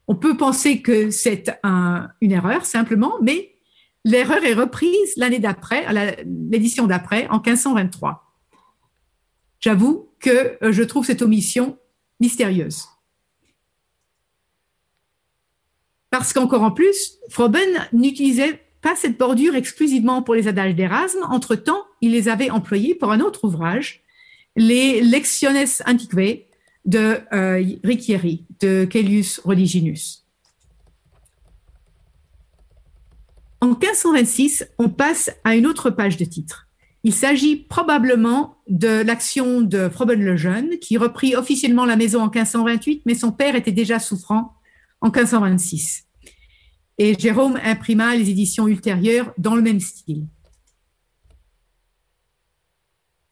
On peut penser que c'est une erreur simplement, mais l'erreur est reprise l'année d'après, l'édition d'après, en 1523. J'avoue que euh, je trouve cette omission mystérieuse. Parce qu'encore en plus, Froben n'utilisait pas cette bordure exclusivement pour les adages d'Erasme. Entre-temps, il les avait employés pour un autre ouvrage, les Lectiones Antiquae, de euh, de Caelius Rodiginus. En 1526, on passe à une autre page de titre. Il s'agit probablement de l'action de Froben le Jeune, qui reprit officiellement la maison en 1528, mais son père était déjà souffrant en 1526. Et Jérôme imprima les éditions ultérieures dans le même style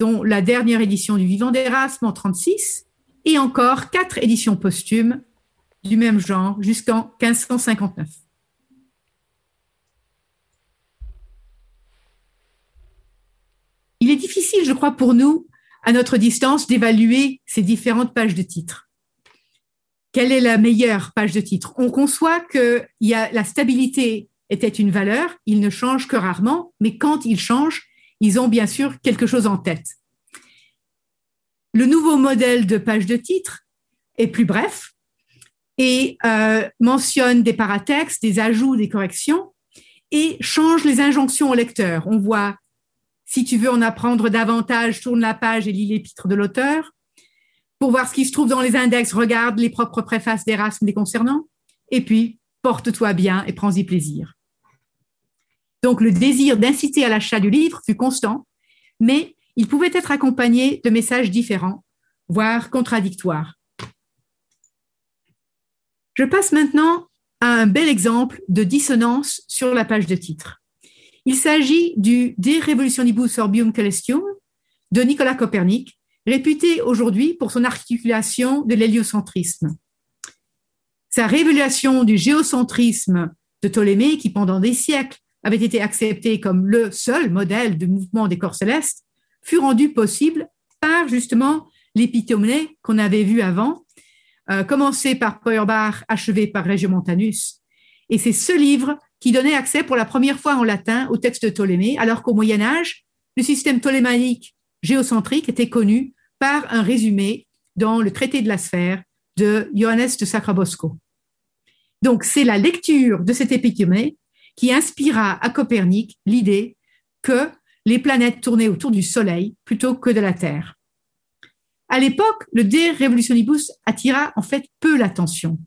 dont la dernière édition du Vivant d'Erasme en 36 et encore quatre éditions posthumes du même genre jusqu'en 1559. Il est difficile, je crois, pour nous, à notre distance, d'évaluer ces différentes pages de titres. Quelle est la meilleure page de titre? On conçoit que la stabilité était une valeur, ils ne changent que rarement, mais quand ils changent, ils ont bien sûr quelque chose en tête. Le nouveau modèle de page de titre est plus bref et euh, mentionne des paratextes, des ajouts, des corrections et change les injonctions au lecteur. On voit, si tu veux en apprendre davantage, tourne la page et lis l'épître de l'auteur. Pour voir ce qui se trouve dans les index, regarde les propres préfaces d'Erasme des concernants. Et puis, porte-toi bien et prends-y plaisir. Donc, le désir d'inciter à l'achat du livre fut constant, mais il pouvait être accompagné de messages différents, voire contradictoires. Je passe maintenant à un bel exemple de dissonance sur la page de titre. Il s'agit du De Revolutionibus Orbium Celestium de Nicolas Copernic, réputé aujourd'hui pour son articulation de l'héliocentrisme. Sa révélation du géocentrisme de Ptolémée, qui pendant des siècles avait été accepté comme le seul modèle de mouvement des corps célestes, fut rendu possible par justement l'épithéomée qu'on avait vu avant, euh, par Feuerbach, achevé par Regiomontanus. Et c'est ce livre qui donnait accès pour la première fois en latin au texte de Ptolémée, alors qu'au Moyen Âge, le système ptolémaïque géocentrique était connu par un résumé dans le traité de la sphère de Johannes de Sacrabosco. Donc, c'est la lecture de cet épithéomée qui inspira à Copernic l'idée que les planètes tournaient autour du Soleil plutôt que de la Terre. À l'époque, le De Revolutionibus attira en fait peu l'attention,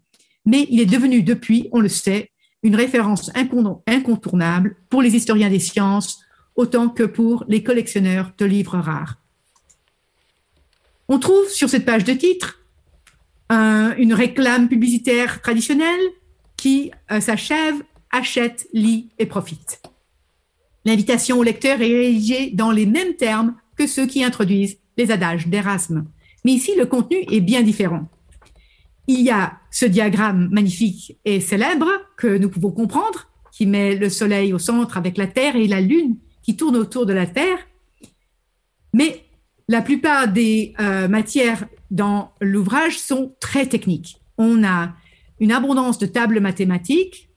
mais il est devenu depuis, on le sait, une référence incontournable pour les historiens des sciences autant que pour les collectionneurs de livres rares. On trouve sur cette page de titre une réclame publicitaire traditionnelle qui euh, s'achève, achète, lit et profite. L'invitation au lecteur est rédigée dans les mêmes termes que ceux qui introduisent les adages d'Erasme. Mais ici, le contenu est bien différent. Il y a ce diagramme magnifique et célèbre que nous pouvons comprendre, qui met le Soleil au centre avec la Terre et la Lune qui tourne autour de la Terre. Mais la plupart des euh, matières dans l'ouvrage sont très techniques. On a une abondance de tables mathématiques,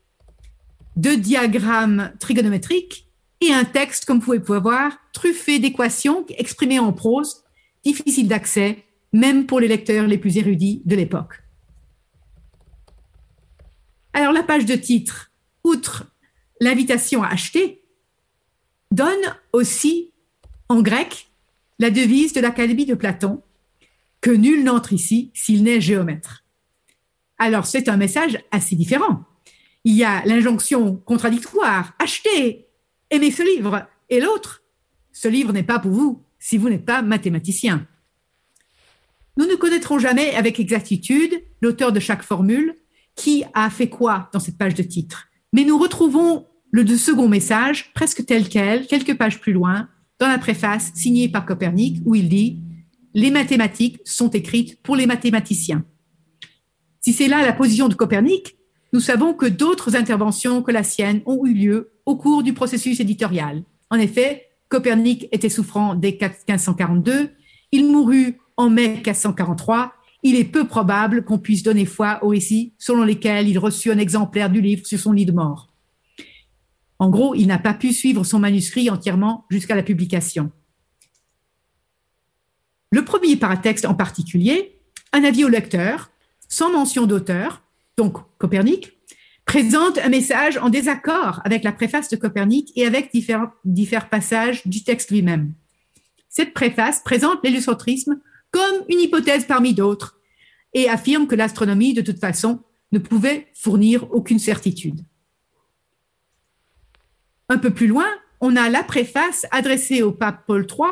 de diagrammes trigonométriques et un texte, comme vous pouvez voir, truffé d'équations exprimées en prose, difficile d'accès, même pour les lecteurs les plus érudits de l'époque. Alors la page de titre, outre l'invitation à acheter, donne aussi en grec la devise de l'Académie de Platon, que nul n'entre ici s'il n'est géomètre. Alors c'est un message assez différent. Il y a l'injonction contradictoire, achetez, aimez ce livre, et l'autre, ce livre n'est pas pour vous si vous n'êtes pas mathématicien. Nous ne connaîtrons jamais avec exactitude l'auteur de chaque formule, qui a fait quoi dans cette page de titre. Mais nous retrouvons le second message, presque tel quel, quelques pages plus loin, dans la préface signée par Copernic, où il dit Les mathématiques sont écrites pour les mathématiciens. Si c'est là la position de Copernic, nous savons que d'autres interventions que la sienne ont eu lieu au cours du processus éditorial. En effet, Copernic était souffrant dès 1542, il mourut en mai 1543 il est peu probable qu'on puisse donner foi aux récits selon lesquels il reçut un exemplaire du livre sur son lit de mort. En gros, il n'a pas pu suivre son manuscrit entièrement jusqu'à la publication. Le premier paratexte en particulier, un avis au lecteur, sans mention d'auteur, donc Copernic, présente un message en désaccord avec la préface de Copernic et avec différents, passages du texte lui-même. Cette préface présente l'héliocentrisme comme une hypothèse parmi d'autres, et affirme que l'astronomie, de toute façon, ne pouvait fournir aucune certitude. Un peu plus loin, on a la préface adressée au pape Paul III.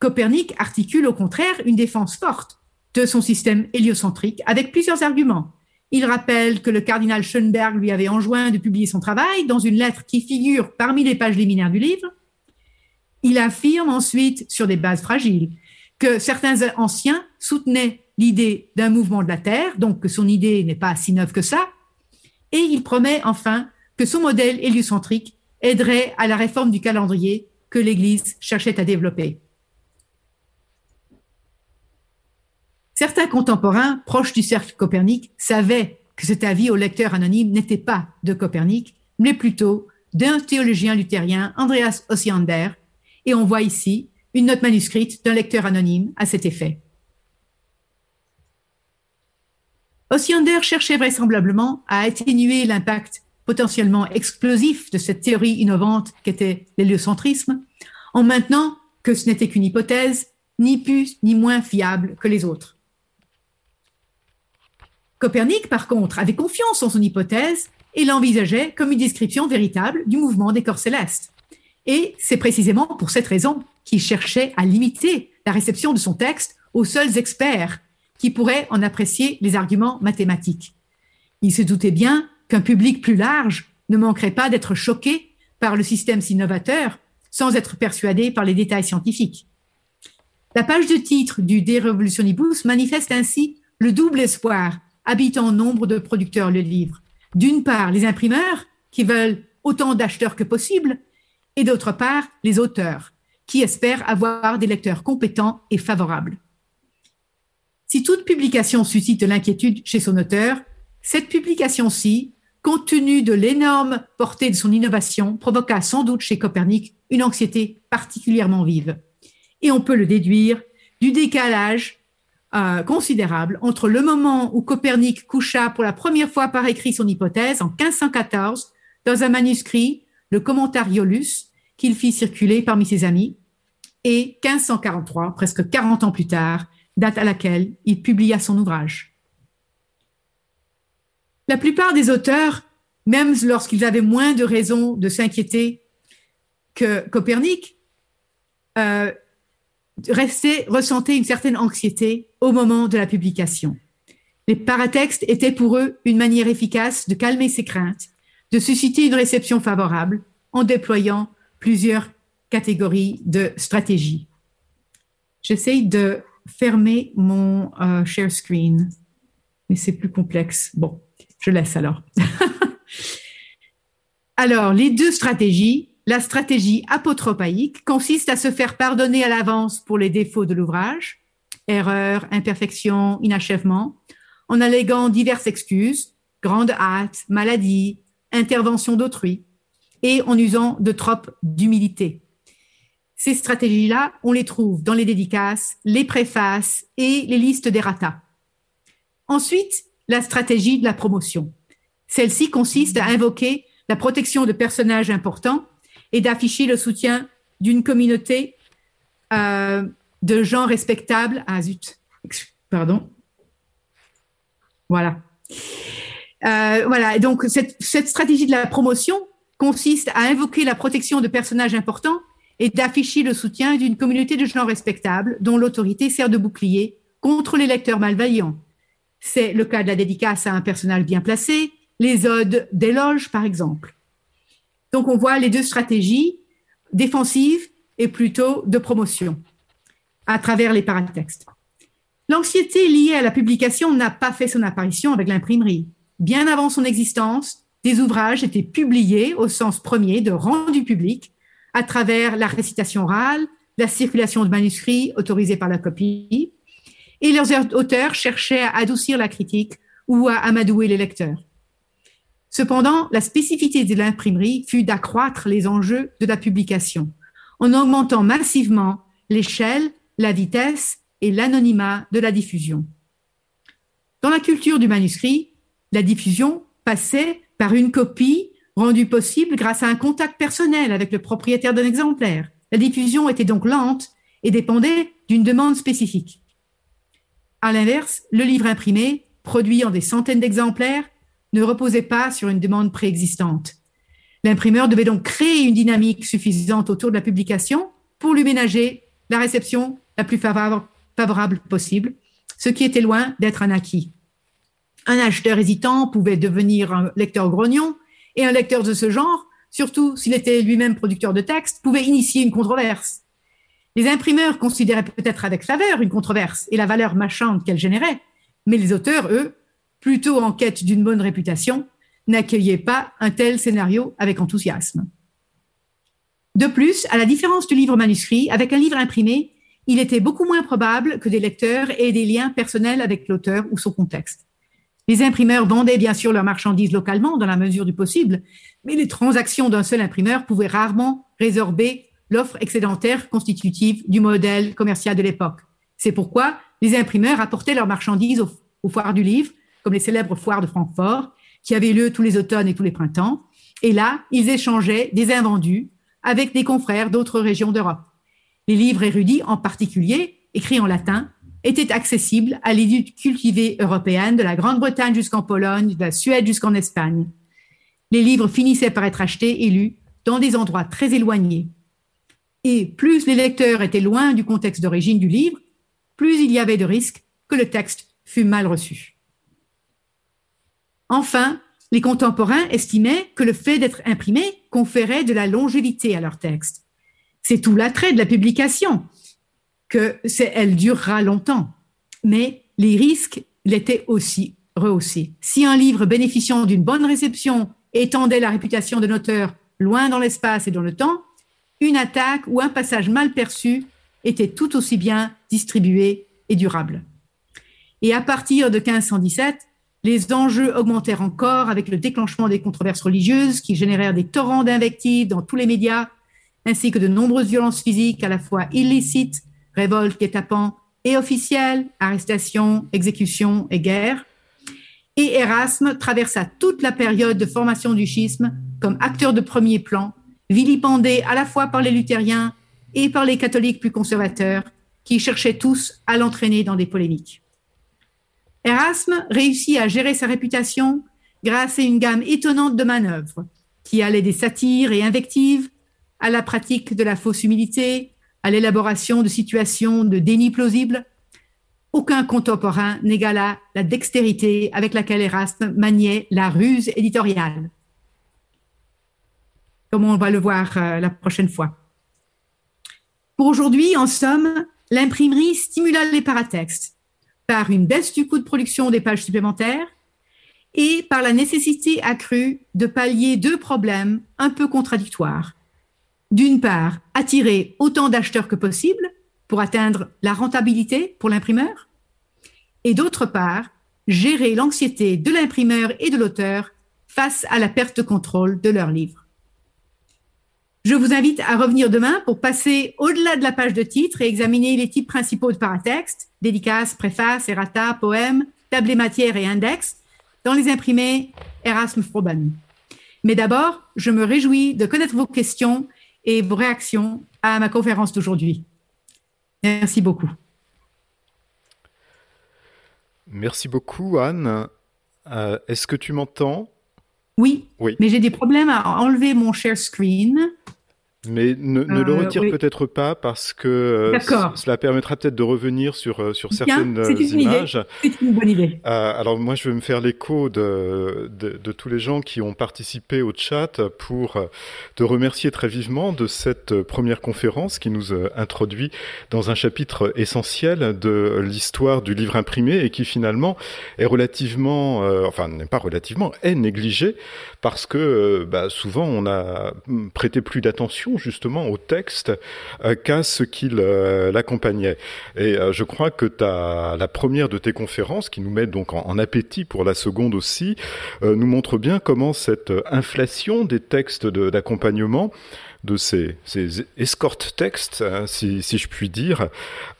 Copernic articule au contraire une défense forte de son système héliocentrique avec plusieurs arguments. Il rappelle que le cardinal Schoenberg lui avait enjoint de publier son travail dans une lettre qui figure parmi les pages liminaires du livre. Il affirme ensuite, sur des bases fragiles, que certains anciens soutenaient l'idée d'un mouvement de la Terre, donc que son idée n'est pas si neuve que ça, et il promet enfin que son modèle héliocentrique aiderait à la réforme du calendrier que l'Église cherchait à développer. Certains contemporains proches du cercle Copernic savaient que cet avis au lecteur anonyme n'était pas de Copernic, mais plutôt d'un théologien luthérien, Andreas Osiander, et on voit ici une note manuscrite d'un lecteur anonyme à cet effet. Osiander cherchait vraisemblablement à atténuer l'impact potentiellement explosif de cette théorie innovante qu'était l'héliocentrisme, en maintenant que ce n'était qu'une hypothèse, ni plus ni moins fiable que les autres. Copernic, par contre, avait confiance en son hypothèse et l'envisageait comme une description véritable du mouvement des corps célestes. Et c'est précisément pour cette raison qu'il cherchait à limiter la réception de son texte aux seuls experts qui pourraient en apprécier les arguments mathématiques. Il se doutait bien qu'un public plus large ne manquerait pas d'être choqué par le système si novateur sans être persuadé par les détails scientifiques. La page de titre du De Revolutionibus manifeste ainsi le double espoir habitant nombre de producteurs le livre. D'une part, les imprimeurs qui veulent autant d'acheteurs que possible, et d'autre part, les auteurs, qui espèrent avoir des lecteurs compétents et favorables. Si toute publication suscite de l'inquiétude chez son auteur, cette publication-ci, compte tenu de l'énorme portée de son innovation, provoqua sans doute chez Copernic une anxiété particulièrement vive. Et on peut le déduire du décalage euh, considérable entre le moment où Copernic coucha pour la première fois par écrit son hypothèse en 1514 dans un manuscrit le Commentariolus, qu'il fit circuler parmi ses amis, et 1543, presque 40 ans plus tard, date à laquelle il publia son ouvrage. La plupart des auteurs, même lorsqu'ils avaient moins de raisons de s'inquiéter que Copernic, euh, ressentaient une certaine anxiété au moment de la publication. Les paratextes étaient pour eux une manière efficace de calmer ses craintes de susciter une réception favorable en déployant plusieurs catégories de stratégies. J'essaye de fermer mon euh, share screen, mais c'est plus complexe. Bon, je laisse alors. [LAUGHS] Alors, les deux stratégies, la stratégie apotropaïque consiste à se faire pardonner à l'avance pour les défauts de l'ouvrage, erreurs, imperfections, inachèvements, en alléguant diverses excuses, grande hâte, maladie, intervention d'autrui, et en usant de trop d'humilité. Ces stratégies-là, on les trouve dans les dédicaces, les préfaces et les listes d'errata. Ensuite, la stratégie de la promotion. Celle-ci consiste à invoquer la protection de personnages importants et d'afficher le soutien d'une communauté euh, de gens respectables. Ah zut, pardon. Voilà. Euh, voilà, donc cette, cette stratégie de la promotion consiste à invoquer la protection de personnages importants et d'afficher le soutien d'une communauté de gens respectables dont l'autorité sert de bouclier contre les lecteurs malveillants. C'est le cas de la dédicace à un personnage bien placé, les odes d'éloge par exemple. Donc on voit les deux stratégies défensives et plutôt de promotion à travers les paratextes. L'anxiété liée à la publication n'a pas fait son apparition avec l'imprimerie. Bien avant son existence, des ouvrages étaient publiés au sens premier de rendu public à travers la récitation orale, la circulation de manuscrits autorisés par la copie, et leurs auteurs cherchaient à adoucir la critique ou à amadouer les lecteurs. Cependant, la spécificité de l'imprimerie fut d'accroître les enjeux de la publication en augmentant massivement l'échelle, la vitesse et l'anonymat de la diffusion. Dans la culture du manuscrit, la diffusion passait par une copie rendue possible grâce à un contact personnel avec le propriétaire d'un exemplaire. La diffusion était donc lente et dépendait d'une demande spécifique. À l'inverse, le livre imprimé, produit en des centaines d'exemplaires, ne reposait pas sur une demande préexistante. L'imprimeur devait donc créer une dynamique suffisante autour de la publication pour lui ménager la réception la plus favorable possible, ce qui était loin d'être un acquis. Un acheteur hésitant pouvait devenir un lecteur grognon, et un lecteur de ce genre, surtout s'il était lui-même producteur de texte, pouvait initier une controverse. Les imprimeurs considéraient peut-être avec faveur une controverse et la valeur marchande qu'elle générait, mais les auteurs, eux, plutôt en quête d'une bonne réputation, n'accueillaient pas un tel scénario avec enthousiasme. De plus, à la différence du livre manuscrit, avec un livre imprimé, il était beaucoup moins probable que des lecteurs aient des liens personnels avec l'auteur ou son contexte. Les imprimeurs vendaient bien sûr leurs marchandises localement dans la mesure du possible, mais les transactions d'un seul imprimeur pouvaient rarement résorber l'offre excédentaire constitutive du modèle commercial de l'époque. C'est pourquoi les imprimeurs apportaient leurs marchandises aux, foires du livre, comme les célèbres foires de Francfort, qui avaient lieu tous les automnes et tous les printemps. Et là, ils échangeaient des invendus avec des confrères d'autres régions d'Europe. Les livres érudits, en particulier, écrits en latin, étaient accessibles à l'élite cultivée européenne, de la Grande-Bretagne jusqu'en Pologne, de la Suède jusqu'en Espagne. Les livres finissaient par être achetés et lus dans des endroits très éloignés. Et plus les lecteurs étaient loin du contexte d'origine du livre, plus il y avait de risques que le texte fût mal reçu. Enfin, les contemporains estimaient que le fait d'être imprimé conférait de la longévité à leur texte. C'est tout l'attrait de la publication, que elle durera longtemps. Mais les risques l'étaient aussi rehaussés. Si un livre bénéficiant d'une bonne réception étendait la réputation de l'auteur loin dans l'espace et dans le temps, une attaque ou un passage mal perçu était tout aussi bien distribué et durable. Et à partir de 1517, les enjeux augmentèrent encore avec le déclenchement des controverses religieuses qui générèrent des torrents d'invectives dans tous les médias, ainsi que de nombreuses violences physiques à la fois illicites révolte, guet-apens et officielle, arrestation, exécution et guerre. Et Erasme traversa toute la période de formation du schisme comme acteur de premier plan, vilipendé à la fois par les luthériens et par les catholiques plus conservateurs, qui cherchaient tous à l'entraîner dans des polémiques. Erasme réussit à gérer sa réputation grâce à une gamme étonnante de manœuvres, qui allait des satires et invectives à la pratique de la fausse humilité, à l'élaboration de situations de déni plausible, aucun contemporain n'égala la dextérité avec laquelle Erasme maniait la ruse éditoriale, comme on va le voir euh, la prochaine fois. Pour aujourd'hui, en somme, l'imprimerie stimula les paratextes par une baisse du coût de production des pages supplémentaires et par la nécessité accrue de pallier deux problèmes un peu contradictoires. D'une part, attirer autant d'acheteurs que possible pour atteindre la rentabilité pour l'imprimeur, et d'autre part, gérer l'anxiété de l'imprimeur et de l'auteur face à la perte de contrôle de leur livre. Je vous invite à revenir demain pour passer au-delà de la page de titre et examiner les types principaux de paratexte, dédicaces, préfaces, errata, poèmes, tablés matières et index dans les imprimés Erasmus Proban. Mais d'abord, je me réjouis de connaître vos questions et vos réactions à ma conférence d'aujourd'hui. Merci beaucoup. Merci beaucoup, Anne. Euh, est-ce que tu m'entends? Oui, oui, mais j'ai des problèmes à enlever mon share screen. Mais ne, ne le euh, retire peut-être pas parce que euh, cela permettra peut-être de revenir sur, euh, sur certaines images. C'est une bonne idée. alors moi, je vais me faire l'écho de, de, de, tous les gens qui ont participé au chat pour te remercier très vivement de cette première conférence qui nous introduit dans un chapitre essentiel de l'histoire du livre imprimé et qui finalement est relativement, enfin n'est pas relativement, est négligé parce que bah, souvent on a prêté plus d'attention justement au texte euh, qu'à ce qui l'accompagnait. Et euh, je crois que as, la première de tes conférences, qui nous met donc en, appétit pour la seconde aussi, euh, nous montre bien comment cette inflation des textes d'accompagnement ces, ces escort textes, hein, si, si, je puis dire,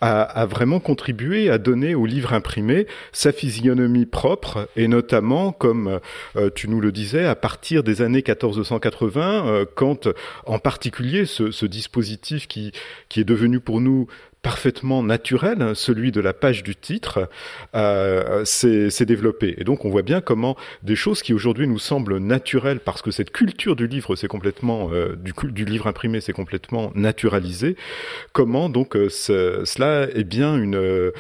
a, a, vraiment contribué à donner au livre imprimé sa physionomie propre, et notamment, comme euh, tu nous le disais, à partir des années 1480, euh, quand en particulier ce, ce dispositif qui, qui est devenu pour nous parfaitement naturel, hein, celui de la page du titre, euh, s'est développé. Et donc on voit bien comment des choses qui aujourd'hui nous semblent naturelles, parce que cette culture du livre, c'est complètement euh, du, du, livre imprimé, c'est complètement naturalisé. Comment donc euh, cela est bien une euh,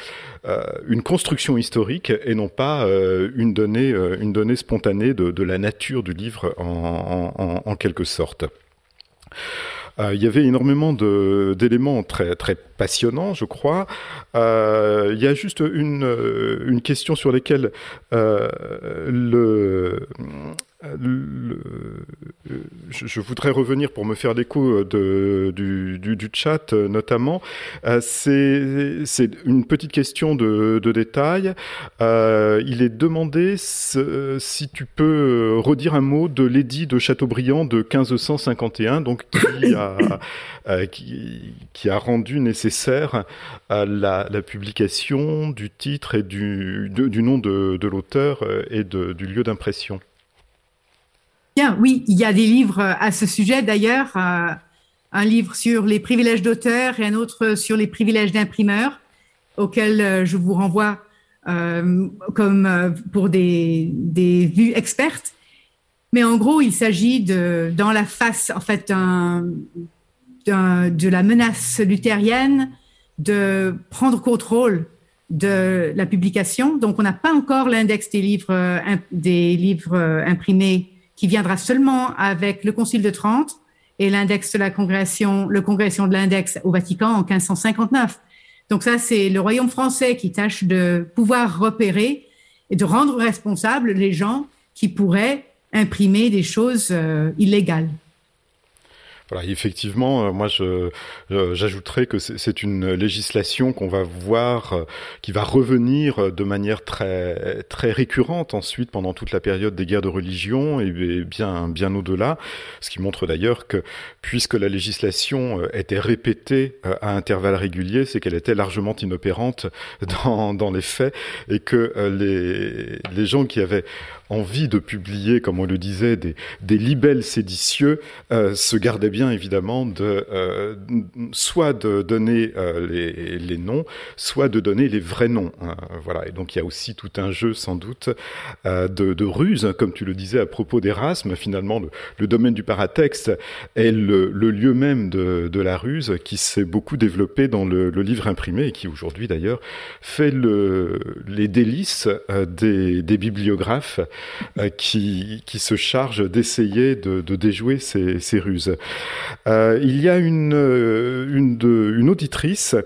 une construction historique et non pas euh, une donnée une donnée spontanée de, de, la nature du livre en, en, en quelque sorte. Euh, il y avait énormément d'éléments très, très passionnants, je crois. Euh, il y a juste une, une question sur laquelle euh, le le, je, voudrais revenir pour me faire l'écho de, du, du, du, chat notamment. Euh, c'est une petite question de, de détail. Euh, il est demandé si tu peux redire un mot de l'édit de Chateaubriand de 1551, donc qui a, [COUGHS] euh, qui, qui, a rendu nécessaire la, la, publication du titre et du, du nom de, de l'auteur et de, du lieu d'impression. Bien, oui, il y a des livres euh, à ce sujet d'ailleurs, euh, un livre sur les privilèges d'auteur et un autre sur les privilèges d'imprimeur, auquel euh, je vous renvoie comme pour des, vues expertes. Mais en gros, il s'agit de, dans la face, en fait, de la menace luthérienne, de prendre contrôle de la publication. Donc, on n'a pas encore l'index des livres, des livres imprimés qui viendra seulement avec le Concile de Trente et l'index de la le congrégation de l'index au Vatican en 1559. Donc ça, c'est le royaume français qui tâche de pouvoir repérer et de rendre responsables les gens qui pourraient imprimer des choses euh, illégales. Voilà, effectivement, euh, moi, j'ajouterais que c'est une législation qu'on va voir, euh, qui va revenir de manière très très récurrente ensuite pendant toute la période des guerres de religion et bien bien au-delà. Ce qui montre d'ailleurs que puisque la législation euh, était répétée à intervalles réguliers, c'est qu'elle était largement inopérante [LAUGHS] dans dans les faits et que les les gens qui avaient envie de publier, comme on le disait, des, libelles séditieux, euh, se gardait bien évidemment de euh, soit de donner euh, les, noms, soit de donner les vrais noms. Hein, voilà. Et donc il y a aussi tout un jeu sans doute de, ruse, comme tu le disais à propos d'Erasme. Finalement, le, domaine du paratexte est le, lieu même de, la ruse qui s'est beaucoup développé dans le, livre imprimé et qui aujourd'hui d'ailleurs fait le, les délices des bibliographes qui, qui se charge d'essayer de, déjouer ces, ces ruses. il y a une, de, une auditrice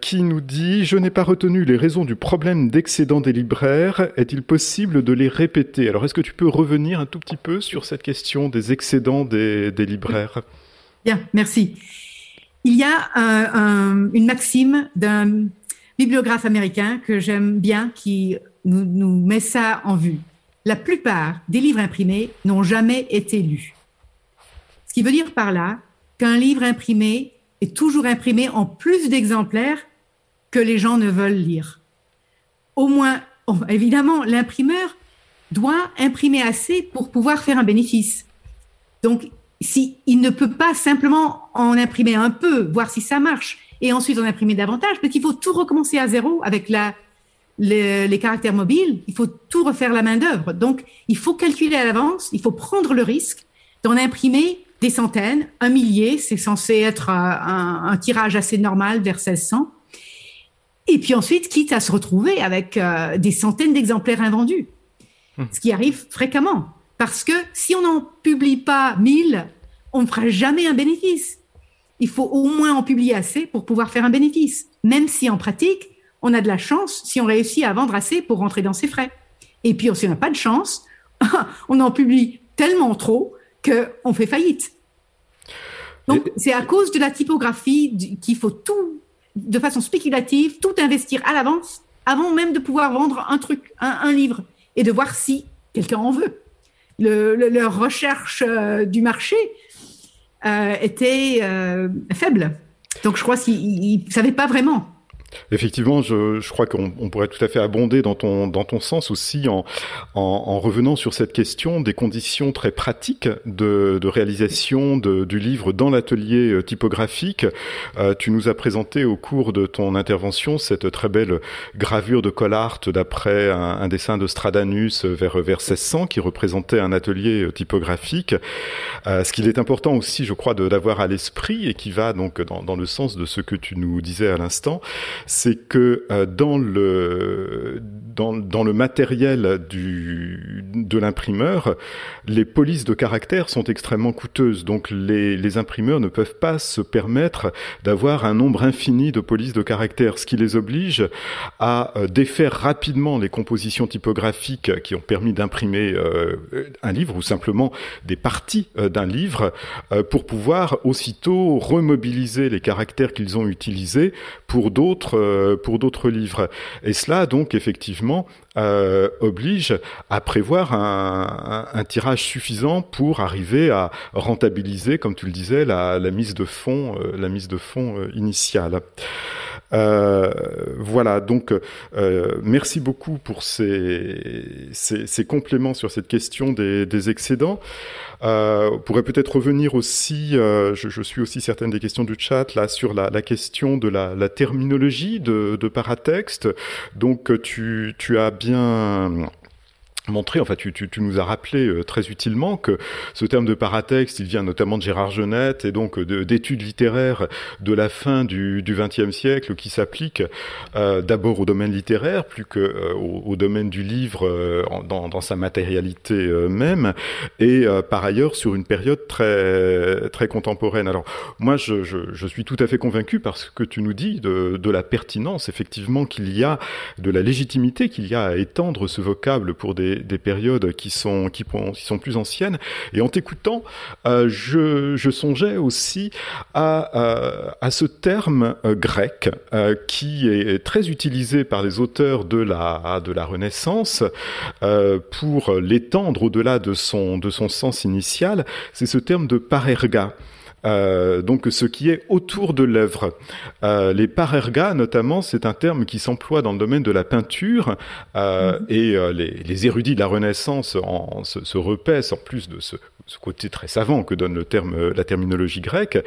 qui nous dit Je n'ai pas retenu les raisons du problème d'excédent des libraires. Est-il possible de les répéter? Alors, est-ce que tu peux revenir un tout petit peu sur cette question des excédents des, des libraires? Bien, merci. Il y a une maxime d'un bibliographe américain que j'aime bien qui nous, met ça en vue. La plupart des livres imprimés n'ont jamais été lus. Ce qui veut dire par là qu'un livre imprimé est toujours imprimé en plus d'exemplaires que les gens ne veulent lire. Au moins, oh, évidemment, l'imprimeur doit imprimer assez pour pouvoir faire un bénéfice. Donc, si il ne peut pas simplement en imprimer un peu, voir si ça marche, et ensuite en imprimer davantage, parce qu'il faut tout recommencer à zéro avec la, les, les, caractères mobiles, il faut tout refaire la main d'œuvre. Donc, il faut calculer à l'avance, il faut prendre le risque d'en imprimer des centaines, un millier, c'est censé être un, un, tirage assez normal vers 1600. Et puis ensuite, quitte à se retrouver avec euh, des centaines d'exemplaires invendus, hum. ce qui arrive fréquemment. Parce que si on n'en publie pas 1000, on ne fera jamais un bénéfice. Il faut au moins en publier assez pour pouvoir faire un bénéfice, même si en pratique, on a de la chance si on réussit à vendre assez pour rentrer dans ses frais. Et puis, si on n'a pas de chance, [LAUGHS] on en publie tellement trop qu'on fait faillite. Donc, c'est à cause de la typographie qu'il faut tout, de façon spéculative, tout investir à l'avance, avant même de pouvoir vendre un truc, un livre, et de voir si quelqu'un en veut leur recherche euh, du marché euh, était euh, faible. Donc je crois qu'ils ne savaient pas vraiment. Effectivement, je, je crois qu'on pourrait tout à fait abonder dans ton, dans ton sens aussi en, en, en revenant sur cette question des conditions très pratiques de, de réalisation de, du livre dans l'atelier euh, typographique. Euh, tu nous as présenté au cours de ton intervention cette très belle gravure de Collart d'après un, un, dessin de Stradanus vers, vers 1600 qui représentait un atelier euh, typographique. Euh, ce qu'il est important aussi, je crois, d'avoir à l'esprit et qui va donc dans, dans le sens de ce que tu nous disais à l'instant, c'est que euh, dans le dans, dans, le matériel du, de l'imprimeur, les polices de caractères sont extrêmement coûteuses. Donc les, les imprimeurs ne peuvent pas se permettre d'avoir un nombre infini de polices de caractères, ce qui les oblige à euh, défaire rapidement les compositions typographiques qui ont permis d'imprimer euh, un livre ou simplement des parties d'un livre pour pouvoir aussitôt remobiliser les caractères qu'ils ont utilisés pour d'autres euh, pour d'autres livres. Et cela donc effectivement euh, oblige à prévoir un, tirage suffisant pour arriver à rentabiliser, comme tu le disais, la, la mise de fonds, euh, la mise de fonds initiale. Euh, voilà, donc euh, merci beaucoup pour ces, ces, ces, compléments sur cette question des, des excédents. Euh, on pourrait peut-être revenir aussi, je, je, suis aussi certaine des questions du chat, là, sur la, la question de la, la terminologie de, de, paratexte. Donc, tu, tu as bien montrer, enfin tu, tu, tu, nous as rappelé euh, très utilement que ce terme de paratexte, il vient notamment de Gérard Genette et donc d'études littéraires de la fin du XXe siècle qui s'appliquent euh, d'abord au domaine littéraire plus que euh, au, au, domaine du livre euh, dans, dans, sa matérialité euh, même et euh, par ailleurs sur une période très très contemporaine. Alors moi je, je, je, suis tout à fait convaincu parce que tu nous dis de, de la pertinence effectivement qu'il y a de la légitimité qu'il y a à étendre ce vocable pour des des, périodes qui sont, qui, sont plus anciennes. Et en t'écoutant, euh, je, songeais aussi à, euh, à ce terme euh, grec qui est très utilisé par les auteurs de la, de la Renaissance pour l'étendre au-delà de son, de son sens initial. C'est ce terme de parerga. Euh, donc ce qui est autour de l'œuvre. Euh, les parergas, notamment, c'est un terme qui s'emploie dans le domaine de la peinture euh, mmh. et les, les, érudits de la Renaissance en, se, se repaissent en plus de ce ce côté très savant que donne le terme, la terminologie grecque,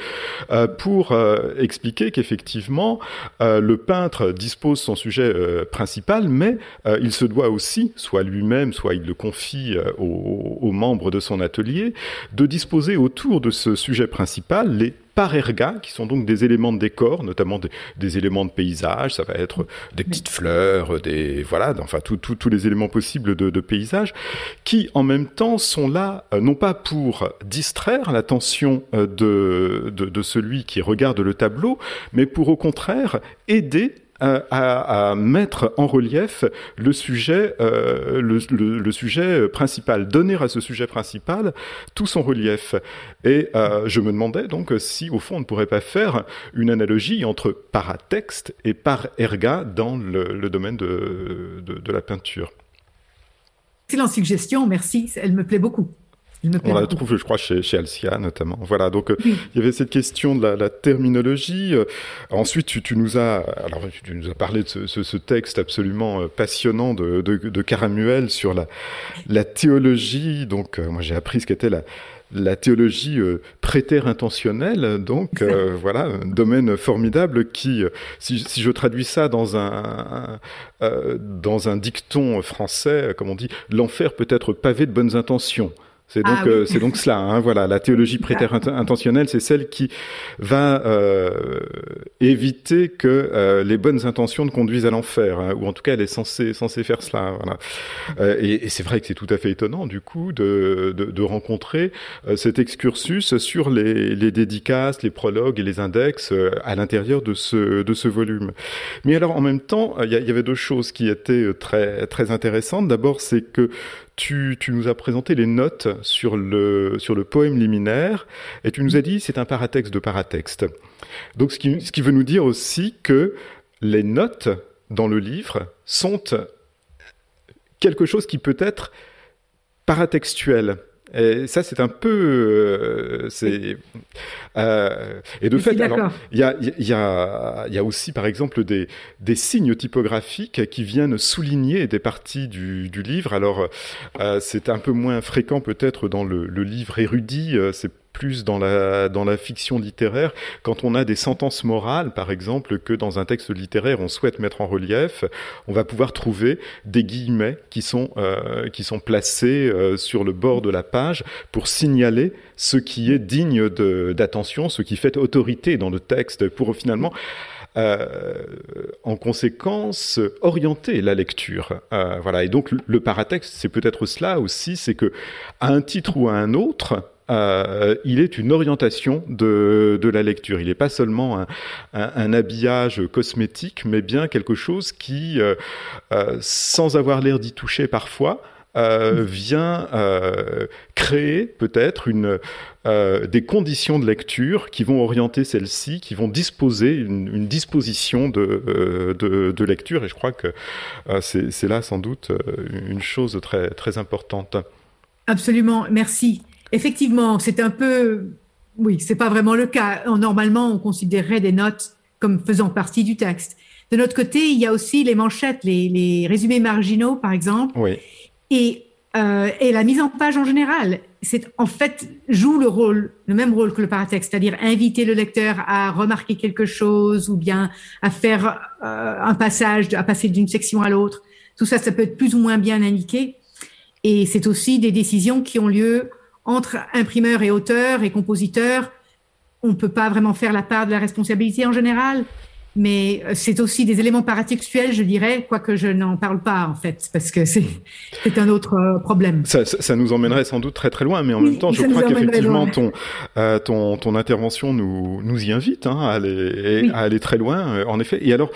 euh, pour euh, expliquer qu'effectivement, euh, le peintre dispose son sujet principal, mais il se doit aussi, soit lui-même, soit il le confie aux, aux, membres de son atelier, de disposer autour de ce sujet principal principales, les par-erga, qui sont donc des éléments de décor, notamment des, éléments de paysage, ça va être des petites fleurs, des voilà, enfin tous les éléments possibles de, paysage, qui en même temps sont là euh, non pas pour distraire l'attention euh, de, de celui qui regarde le tableau, mais pour au contraire aider à, mettre en relief le sujet, euh, le, sujet principal, donner à ce sujet principal tout son relief. Et euh, je me demandais donc si, au fond, on ne pourrait pas faire une analogie entre paratexte et par-erga dans le, domaine de, de la peinture. Excellente suggestion, merci, elle me plaît beaucoup. On la trouve, je crois, chez, chez Alcia notamment. Voilà, donc euh, il y avait cette question de la, terminologie. Euh, ensuite, tu, nous as, alors tu nous as parlé de ce, texte absolument euh, passionnant de, de, Caramuel sur la, la théologie. Donc, moi, j'ai appris ce qu'était la, la théologie euh, préter-intentionnelle, donc [LAUGHS] voilà, un domaine formidable qui, si, si, je traduis ça dans un, dans un dicton français, comme on dit, l'enfer peut être pavé de bonnes intentions. C'est donc, ah euh, c'est donc cela, hein, voilà, la théologie préter intentionnelle, c'est celle qui va euh, éviter que euh, les bonnes intentions ne conduisent à l'enfer, hein, ou en tout cas elle est censée, censée faire cela. Voilà. Euh, et, et c'est vrai que c'est tout à fait étonnant, du coup, de, de, de rencontrer cet excursus sur les, les, dédicaces, les prologues et les index à l'intérieur de ce, de ce volume. Mais alors, en même temps, il y, y, avait deux choses qui étaient très, très intéressantes. D'abord, c'est que tu, nous as présenté les notes sur le, sur le poème liminaire et tu nous as dit c'est un paratexte de paratexte. Donc ce qui, ce qui veut nous dire aussi que les notes dans le livre sont quelque chose qui peut être paratextuel. Et ça, c'est un peu, euh, c'est euh, et de fait, il y a, y, a, y a aussi, par exemple, des, des signes typographiques qui viennent souligner des parties du, du livre. Alors, euh, c'est un peu moins fréquent peut-être dans le, le livre érudit. Euh, c'est plus dans la, dans la fiction littéraire, quand on a des sentences morales, par exemple, que dans un texte littéraire on souhaite mettre en relief, on va pouvoir trouver des guillemets qui sont, euh, qui sont placés euh, sur le bord de la page pour signaler ce qui est digne d'attention, ce qui fait autorité dans le texte, pour finalement euh, en conséquence orienter la lecture. Voilà. Et donc le paratexte, c'est peut-être cela aussi, c'est que à un titre ou à un autre, euh, il est une orientation de, la lecture. Il n'est pas seulement un, habillage cosmétique, mais bien quelque chose qui, euh, euh, sans avoir l'air d'y toucher parfois, vient créer peut-être des conditions de lecture qui vont orienter celle-ci, qui vont disposer une, disposition de, lecture. Et je crois que c'est là sans doute une chose très importante. Absolument, merci. Effectivement, c'est un peu, oui, c'est pas vraiment le cas. Normalement, on considérerait des notes comme faisant partie du texte. De notre côté, il y a aussi les manchettes, les, les résumés marginaux, par exemple, oui. et, euh, et la mise en page en général. C'est en fait joue le rôle, le même rôle que le paratexte, c'est-à-dire inviter le lecteur à remarquer quelque chose ou bien à faire euh, un passage, à passer d'une section à l'autre. Tout ça, ça peut être plus ou moins bien indiqué. Et c'est aussi des décisions qui ont lieu entre imprimeur et auteur et compositeur, on ne peut pas vraiment faire la part de la responsabilité en général, mais euh, c'est aussi des éléments paratextuels, je dirais, quoique je n'en parle pas en fait, parce que c'est un autre euh, problème. Ça, ça, ça, nous emmènerait sans doute très très loin, mais en oui, même temps, je crois qu'effectivement ton, euh, ton, ton intervention nous, nous y invite hein, à, aller, oui. à aller très loin, en effet. Et alors,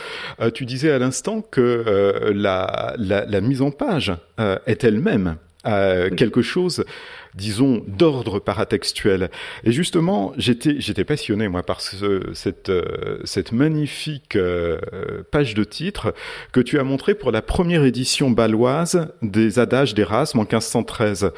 tu disais à l'instant que euh, la, la, la, mise en page est elle-même quelque chose disons, d'ordre paratextuel. Et justement, j'étais, j'étais passionné, moi, par ce, cette, euh, cette magnifique euh, page de titre que tu as montrée pour la première édition baloise des adages d'Erasme en 1513. Mm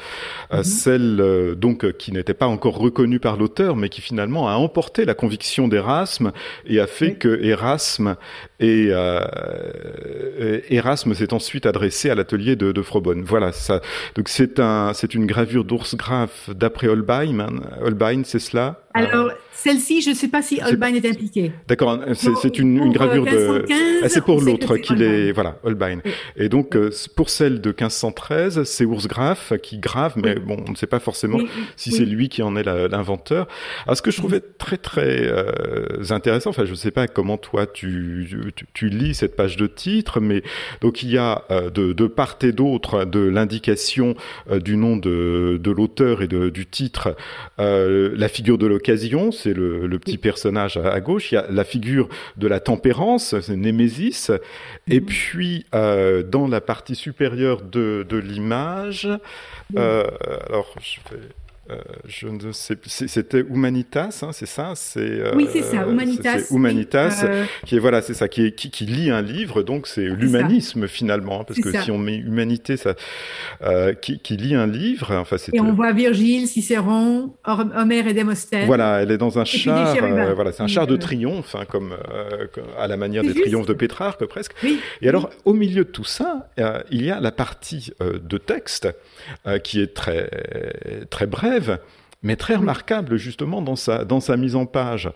-hmm. celle, donc, qui n'était pas encore reconnue par l'auteur, mais qui finalement a emporté la conviction d'Erasme et a fait que Erasme et euh, Erasme s'est ensuite adressé à l'atelier de, de Frobonne. Voilà, ça. Donc c'est un, c'est une gravure d'ours graphe d'après Holbein, Holbein c'est cela. Alors, celle-ci, je ne sais pas si Holbein est, impliqué. D'accord, c'est une, gravure de. Ah, c'est pour l'autre qu'il est. Voilà, Holbein. Et donc, euh, pour celle de 1513, c'est Urs Graf qui grave, mais bon, on ne sait pas forcément si c'est lui qui en est l'inventeur. Alors, ce que je trouvais très, très euh, intéressant, enfin, je ne sais pas comment toi tu, tu, lis cette page de titre, mais donc il y a euh, de, de, part et d'autre de l'indication du nom de, de l'auteur et de, du titre, la figure de l'occasion, c'est le, petit personnage à, gauche. Il y a la figure de la tempérance, c'est Némésis. Et mhm. puis, euh, dans la partie supérieure de, l'image, euh, alors je vais je ne sais c'était Humanitas, hein, c'est ça c'est, Oui, c'est ça, Humanitas. Humanitas, qui est, voilà, c'est ça, qui, est, qui, lit un livre, donc c'est l'humanisme finalement, hein, parce que si on met humanité, ça, qui, qui, lit un livre, enfin Et on voit Virgile, Cicéron, Homère et Démosthène. Voilà, elle est dans un char, voilà, c'est un char de triomphe, hein, comme à la manière des triomphes de Pétrarque presque. Et alors, au milieu de tout ça, il y a la partie de texte qui est très, très brève mais très remarquable justement dans sa, dans sa mise en page,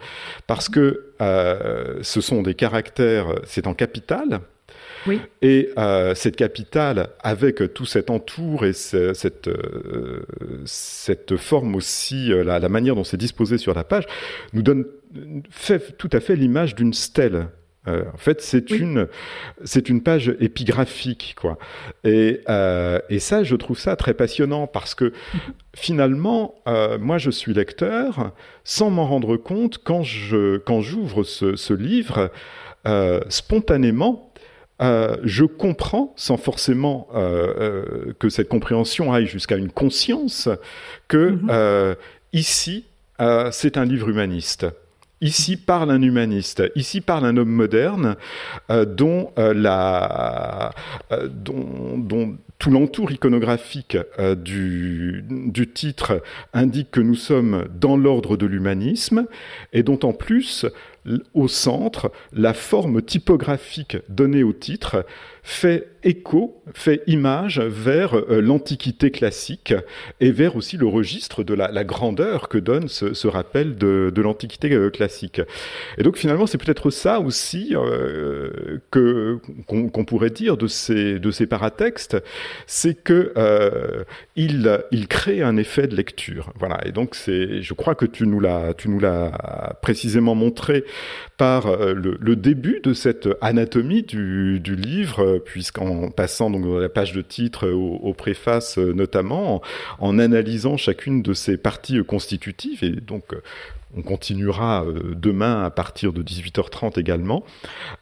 parce que euh, ce sont des caractères, c'est en capitale, Et euh, cette capitale, avec tout cet entour et cette, euh, cette forme aussi, la, la, manière dont c'est disposé sur la page, nous donne fait tout à fait l'image d'une stèle. Euh, en fait, c'est une c'est une page épigraphique, quoi. Et, euh, et ça, je trouve ça très passionnant parce que [LAUGHS] finalement, euh, moi, je suis lecteur sans m'en rendre compte quand je quand j'ouvre ce, ce, livre spontanément. je comprends, sans forcément que cette compréhension aille jusqu'à une conscience, que mm-hmm. ici, c'est un livre humaniste. Ici parle un humaniste, ici parle un homme moderne euh, dont, euh, euh, dont, tout l'entour iconographique du, du, titre indique que nous sommes dans l'ordre de l'humanisme et dont en plus, au centre, la forme typographique donnée au titre fait écho, fait image vers euh, l'Antiquité classique et vers aussi le registre de la, grandeur que donne ce, rappel de, l'Antiquité euh, classique. Et donc finalement, c'est peut-être ça aussi euh, qu'on pourrait dire de ces de ces paratextes, c'est que il crée un effet de lecture. Voilà. Et donc c'est, je crois que tu nous l'as tu nous précisément montré par le, début de cette anatomie du, du livre puisqu'en passant donc la page de titre aux, préfaces euh, notamment, en, analysant chacune de ces parties constitutives, et donc euh, on continuera euh, demain à partir de 18h30 également.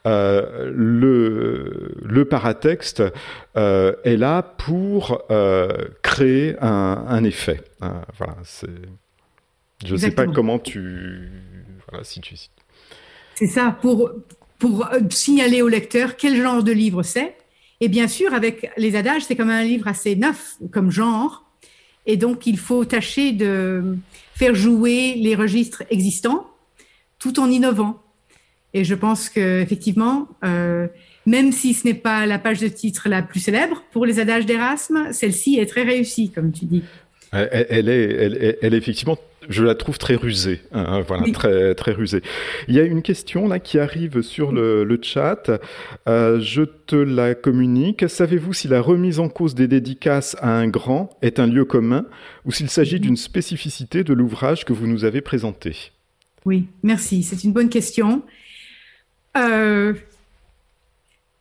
le, le paratexte est là pour créer un, effet. voilà, c'est. Je ne sais pas comment tu. Voilà, si tu. C'est ça, pour, pour euh, signaler au lecteur quel genre de livre c'est. Et bien sûr, avec les adages, c'est quand même un livre assez neuf comme genre. Et donc, il faut tâcher de faire jouer les registres existants tout en innovant. Et je pense qu'effectivement, euh, même si ce n'est pas la page de titre la plus célèbre pour les adages d'Erasme, celle-ci est très réussie, comme tu dis. Elle, est, elle, elle, est effectivement, je la trouve très rusée. Hein, hein, voilà, très, très rusée. Il y a une question là qui arrive sur le, le chat. Euh, je te la communique. Savez-vous si la remise en cause des dédicaces à un grand est un lieu commun ou s'il s'agit d'une spécificité de l'ouvrage que vous nous avez présenté? Oui, merci. C'est une bonne question. Euh,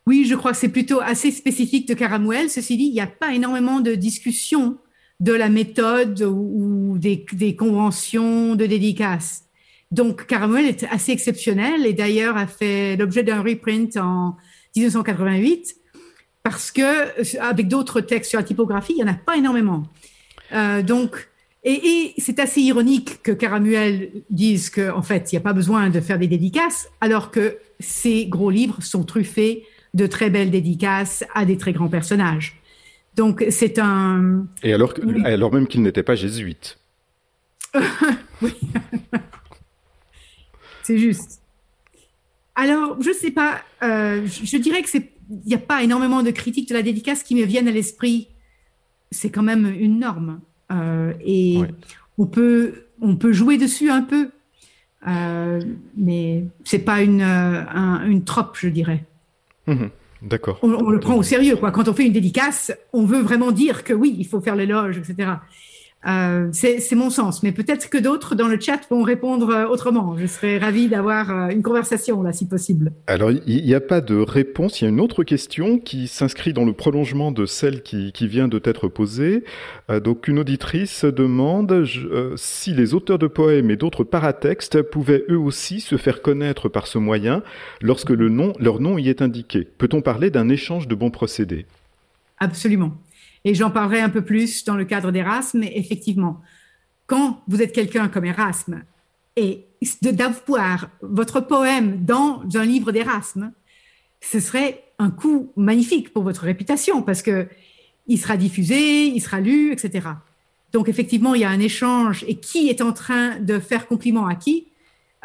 oui, je crois que c'est plutôt assez spécifique de Caramuel. Ceci dit, il n'y a pas énormément de discussions de la méthode ou des, conventions de dédicace. Donc, Caramel est assez exceptionnel et d'ailleurs a fait l'objet d'un reprint en 1988 parce que avec d'autres textes sur la typographie, il n'y en a pas énormément. Euh, donc, et, c'est assez ironique que Caramuel dise qu'en en fait, il n'y a pas besoin de faire des dédicaces, alors que ces gros livres sont truffés de très belles dédicaces à des très grands personnages. Donc c'est un. Et alors, alors même qu'il n'était pas jésuite. [LAUGHS] oui. c'est juste. Alors, je ne sais pas, euh, je, dirais que c'est, il n'y a pas énormément de critiques de la dédicace qui me viennent à l'esprit. C'est quand même une norme. Euh, et on peut, on peut jouer dessus un peu, euh, mais c'est pas une, une trope, je dirais. Mhm. D'accord. On, le prend au sérieux, quoi. Quand on fait une dédicace, on veut vraiment dire que oui, il faut faire l'éloge, etc. Euh, c'est mon sens, mais peut-être que d'autres dans le chat vont répondre euh, autrement. Je serais ravi d'avoir euh, une conversation là, si possible. Alors, il n'y a pas de réponse. Il y a une autre question qui s'inscrit dans le prolongement de celle qui, qui vient de t'être posée. donc, une auditrice demande si les auteurs de poèmes et d'autres paratextes pouvaient eux aussi se faire connaître par ce moyen lorsque le nom, leur nom y est indiqué. Peut-on parler d'un échange de bons procédés? Absolument. Et j'en parlerai un peu plus dans le cadre d'Erasme. Mais effectivement, quand vous êtes quelqu'un comme Erasme et d'avoir votre poème dans un livre d'Erasme, ce serait un coup magnifique pour votre réputation parce que il sera diffusé, il sera lu, etc. Donc effectivement, il y a un échange et qui est en train de faire compliment à qui,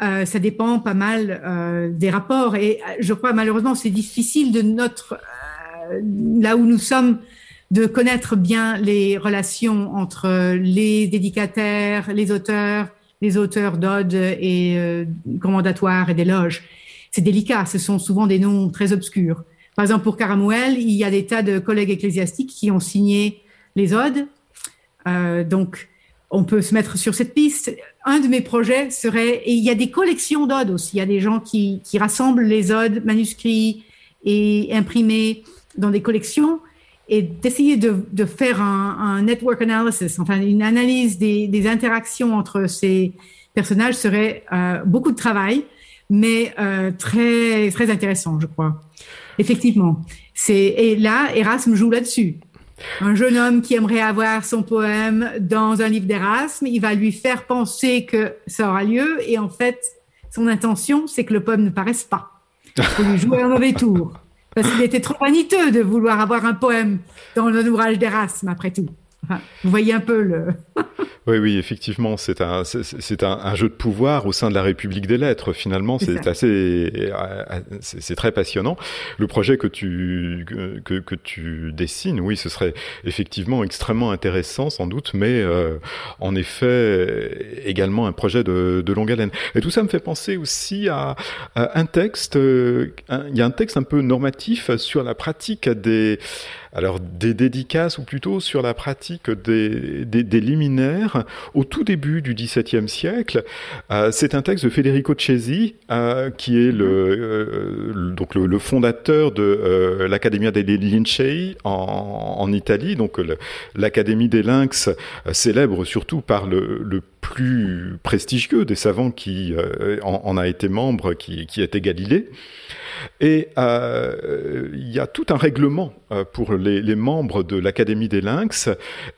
euh, ça dépend pas mal euh, des rapports. Et euh, je crois malheureusement c'est difficile de notre là où nous sommes de connaître bien les relations entre les dédicataires, les auteurs, les auteurs d'odes et euh, commandatoires et d'éloges. C'est délicat, ce sont souvent des noms très obscurs. Par exemple, pour Caramouel, il y a des tas de collègues ecclésiastiques qui ont signé les odes. Euh, donc, on peut se mettre sur cette piste. Un de mes projets serait, et il y a des collections d'odes aussi, il y a des gens qui, qui rassemblent les odes manuscrits et imprimés dans des collections et d'essayer de, faire un, network analysis, enfin une analyse des, des, interactions entre ces personnages serait euh, beaucoup de travail, mais euh, très très intéressant, je crois. Effectivement, c'est et là Erasme joue là-dessus. Un jeune homme qui aimerait avoir son poème dans un livre d'Erasme, il va lui faire penser que ça aura lieu, et en fait, son intention, c'est que le poème ne paraisse pas. Il faut lui jouer un mauvais tour. Parce qu'il était trop vaniteux de vouloir avoir un poème dans un ouvrage d'Erasme, après tout. Vous voyez un peu le. [LAUGHS] Oui, oui, effectivement, c'est un, c'est un, un, jeu de pouvoir au sein de la République des lettres. Finalement, c'est assez, c'est très passionnant. Le projet que tu que, que tu dessines, oui, ce serait effectivement extrêmement intéressant, sans doute, mais euh, en effet également un projet de, de, longue haleine. Et tout ça me fait penser aussi à, à un texte. Euh, il y a un texte un peu normatif sur la pratique des alors des dédicaces ou plutôt sur la pratique des, des, liminaires au tout début du XVIIe siècle. Euh, c'est un texte de Federico Cesi euh, qui est le, euh, fondateur de l'Accademia dei Lincei en, Italie, donc l'Académie des Lynx célèbre surtout par le, plus prestigieux des savants qui en, a été membre, qui était Galilée. Et euh, il y a tout un règlement euh, pour les, membres de l'Académie des Lynx.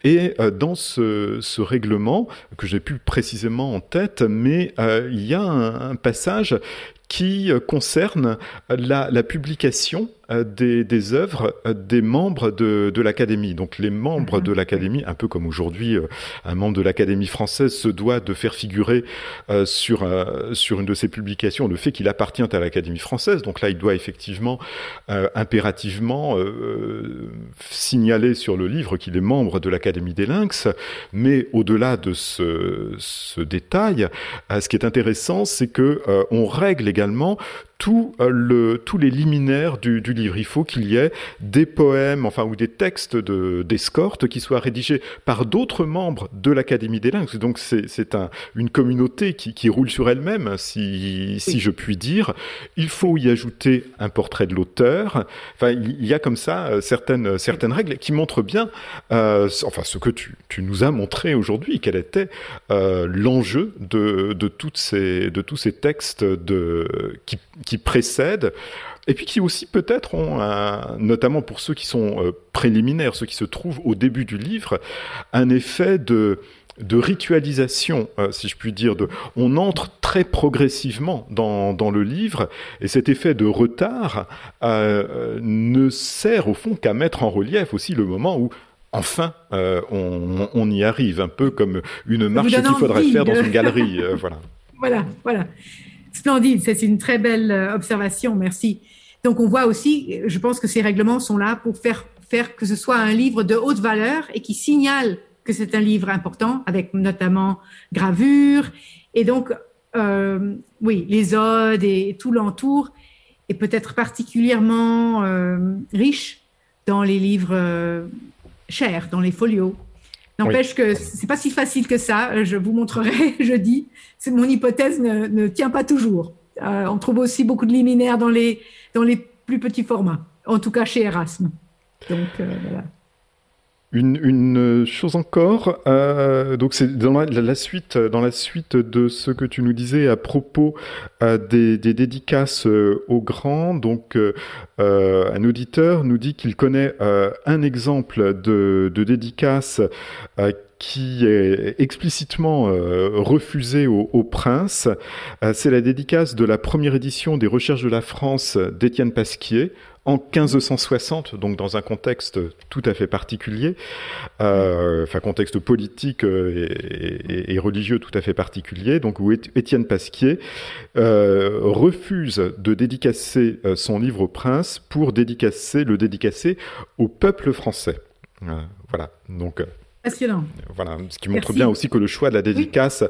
Et euh, dans ce, règlement, que j'ai plus précisément en tête, mais il y a un, un passage qui concerne la, la publication euh, des, des, œuvres euh, des membres de, de l'Académie. Donc les membres de l'Académie, un peu comme aujourd'hui euh, un membre de l'Académie française se doit de faire figurer sur, sur une de ses publications le fait qu'il appartient à l'Académie française. Donc là, il doit effectivement impérativement signaler sur le livre qu'il est membre de l'Académie des Lynx. Mais au-delà de ce, ce détail, ce qui est intéressant, c'est que on règle également également tout, euh, tous les liminaires du, livre. Il faut qu'il y ait des poèmes, enfin, ou des textes d'escorte de, qui soient rédigés par d'autres membres de l'Académie des Lynx. Donc, c'est un, une communauté qui, roule sur elle-même, si, je puis dire. Il faut y ajouter un portrait de l'auteur. Enfin, il y a comme ça euh, certaines, certaines règles qui montrent bien, euh, enfin, ce que tu, nous as montré aujourd'hui, quel était l'enjeu de, de, de tous ces textes de, qui précèdent et puis qui aussi peut-être ont, un, notamment pour ceux qui sont euh, préliminaires, ceux qui se trouvent au début du livre, un effet de de ritualisation, euh, si je puis dire. De, on entre très progressivement dans, dans le livre, et cet effet de retard euh, ne sert au fond qu'à mettre en relief aussi le moment où enfin euh, on, on, y arrive, un peu comme une marche qu'il faudrait faire dans une galerie. [LAUGHS] Voilà. Voilà, voilà. Splendide, c'est une très belle euh, observation, merci. Donc on voit aussi, je pense que ces règlements sont là pour faire, faire que ce soit un livre de haute valeur et qui signale que c'est un livre important, avec notamment gravure. Et donc, euh, oui, les odes et tout l'entour est peut-être particulièrement euh, riche dans les livres euh, chers, dans les folios. N'empêche que c'est pas si facile que ça. Je vous montrerai [LAUGHS] jeudi. Mon hypothèse ne, ne, tient pas toujours. on trouve aussi beaucoup de liminaires dans les, dans les plus petits formats, en tout cas chez Erasme. Donc voilà. Une, chose encore, euh, donc c'est dans la, suite, dans la suite de ce que tu nous disais à propos euh, des, dédicaces euh, aux grands. Donc, un auditeur nous dit qu'il connaît un exemple de, dédicace qui est explicitement refusé au, au prince. c'est la dédicace de la première édition des Recherches de la France d'Étienne Pasquier en 1560, donc dans un contexte tout à fait particulier, euh, enfin contexte politique euh, et, religieux tout à fait particulier, donc où Étienne Pasquier euh, refuse de dédicacer son livre au prince pour dédicacer le dédicacer au peuple français. voilà, donc Passionnant. Voilà, ce qui montre bien aussi que le choix de la dédicace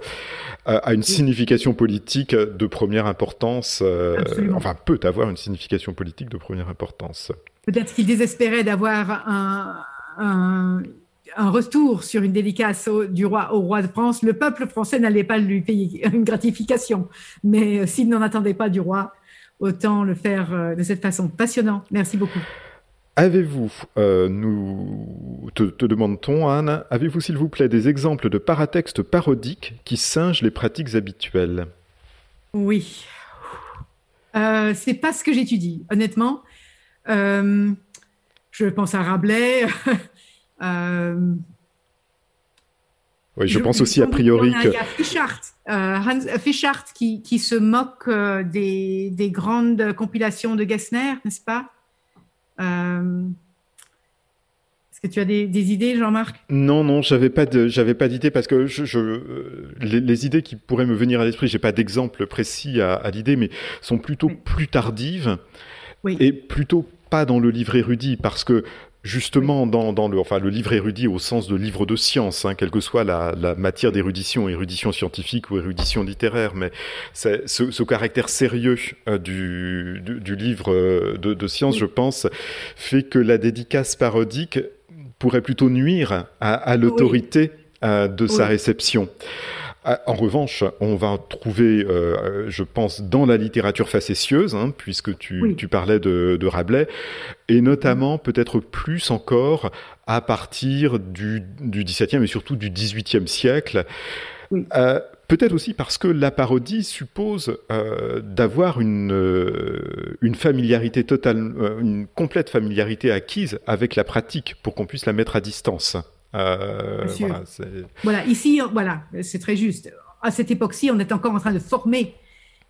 euh, a une signification politique de première importance, euh, enfin peut avoir une signification politique de première importance. Peut-être qu'il désespérait d'avoir un, un, un, retour sur une dédicace du roi au roi de France. Le peuple français n'allait pas lui payer une gratification, mais euh, s'il n'en attendait pas du roi, autant le faire de cette façon. Passionnant. Merci beaucoup. Avez-vous, euh, nous te, demande-t-on, Anne, avez-vous s'il vous plaît des exemples de paratextes parodiques qui singent les pratiques habituelles? Oui. Euh, c'est pas ce que j'étudie, honnêtement. Euh, je pense à Rabelais. [LAUGHS] Euh, oui, je, pense aussi a priori que. Il y a Fischart, Hans Fischart qui, qui, se moque des, des grandes compilations de Gessner, n'est-ce pas? Est-ce que tu as des, idées, Jean-Marc? Non, non, j'avais pas de, j'avais pas d'idée parce que je, euh, les, idées qui pourraient me venir à l'esprit, j'ai pas d'exemple précis à, l'idée, mais sont plutôt plus tardives et plutôt pas dans le livre érudit parce que justement dans, dans, le, enfin, le livre érudit au sens de livre de science, hein, quelle que soit la, la matière d'érudition, érudition scientifique ou érudition littéraire, mais ce, ce, caractère sérieux euh, du, du, du, livre euh, de, de science, je pense, fait que la dédicace parodique pourrait plutôt nuire à, à l'autorité euh, de sa réception. Ah, en revanche, on va trouver, euh, je pense, dans la littérature facétieuse, hein, puisque tu, tu parlais de, de, Rabelais, et notamment peut-être plus encore à partir du, du XVIIe et surtout du XVIIIe siècle. Euh, peut-être aussi parce que la parodie suppose euh, d'avoir une, euh, une familiarité totale, une complète familiarité acquise avec la pratique pour qu'on puisse la mettre à distance. Euh, voilà, ici, voilà, c'est très juste. À cette époque-ci, on est encore en train de former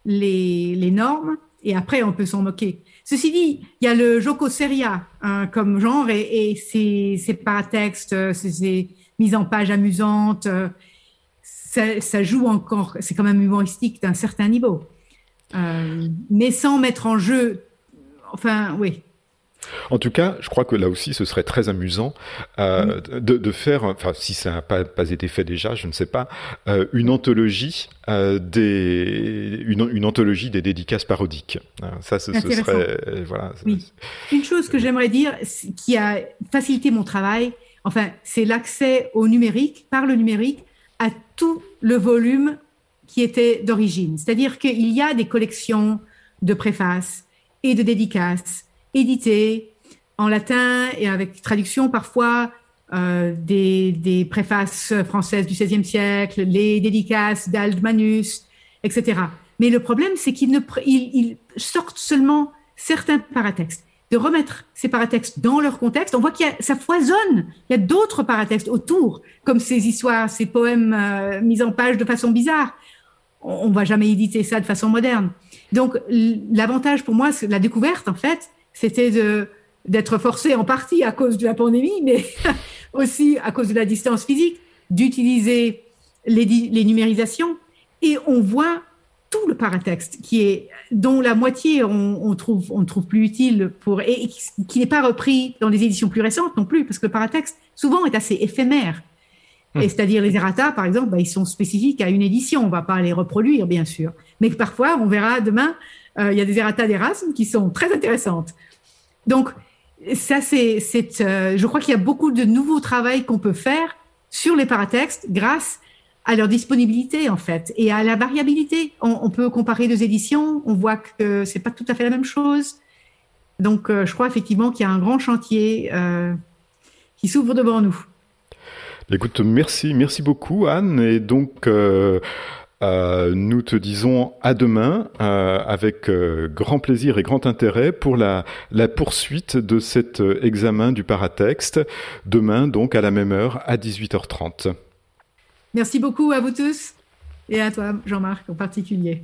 les, les normes et après, on peut s'en moquer. Ceci dit, il y a le Joko Seria hein, comme genre et, et ces, paratextes, ces, mises en page amusantes, euh, ça, ça joue encore, c'est quand même humoristique d'un certain niveau. Euh, mais sans mettre en jeu, enfin, oui, en tout cas, je crois que là aussi, ce serait très amusant euh, de, de, faire, enfin, si ça n'a pas, pas, été fait déjà, je ne sais pas, euh, une anthologie euh, des, une, une, anthologie des dédicaces parodiques. Euh, ça, ce, ce serait, voilà. Oui. Une chose que j'aimerais dire, qui a facilité mon travail, enfin, c'est l'accès au numérique, par le numérique, à tout le volume qui était d'origine. C'est-à-dire qu'il y a des collections de préfaces et de dédicaces édité en latin et avec traduction parfois euh, des, des, préfaces françaises du XVIe siècle, les dédicaces d'Aldmanus, etc. Mais le problème, c'est qu'ils ne ils, sortent seulement certains paratextes. De remettre ces paratextes dans leur contexte, on voit qu'il y a, ça foisonne. Il y a d'autres paratextes autour, comme ces histoires, ces poèmes euh, mis en page de façon bizarre. On, ne va jamais éditer ça de façon moderne. Donc, l'avantage pour moi, c'est la découverte, en fait, c'était d'être forcé en partie à cause de la pandémie, mais [LAUGHS] aussi à cause de la distance physique, d'utiliser les, les, numérisations. Et on voit tout le paratexte qui est dont la moitié on, on trouve on trouve plus utile pour et qui n'est pas repris dans les éditions plus récentes non plus parce que le paratexte souvent est assez éphémère Et c'est-à-dire les errata, par exemple, bah, ils sont spécifiques à une édition. On va pas les reproduire, bien sûr. Mais parfois, on verra demain, euh, il y a des errata d'Erasme qui sont très intéressantes. Donc, ça, c'est, euh, je crois qu'il y a beaucoup de nouveaux travaux qu'on peut faire sur les paratextes grâce à leur disponibilité, en fait, et à la variabilité. On, peut comparer deux éditions, on voit que c'est pas tout à fait la même chose. Donc, euh, je crois effectivement qu'il y a un grand chantier qui s'ouvre devant nous. Écoute, merci, merci beaucoup Anne. Et donc, euh, euh, nous te disons à demain euh, avec grand plaisir et grand intérêt pour la poursuite de cet examen du paratexte. Demain, donc, à la même heure, à 18h30. Merci beaucoup à vous tous et à toi, Jean-Marc, en particulier.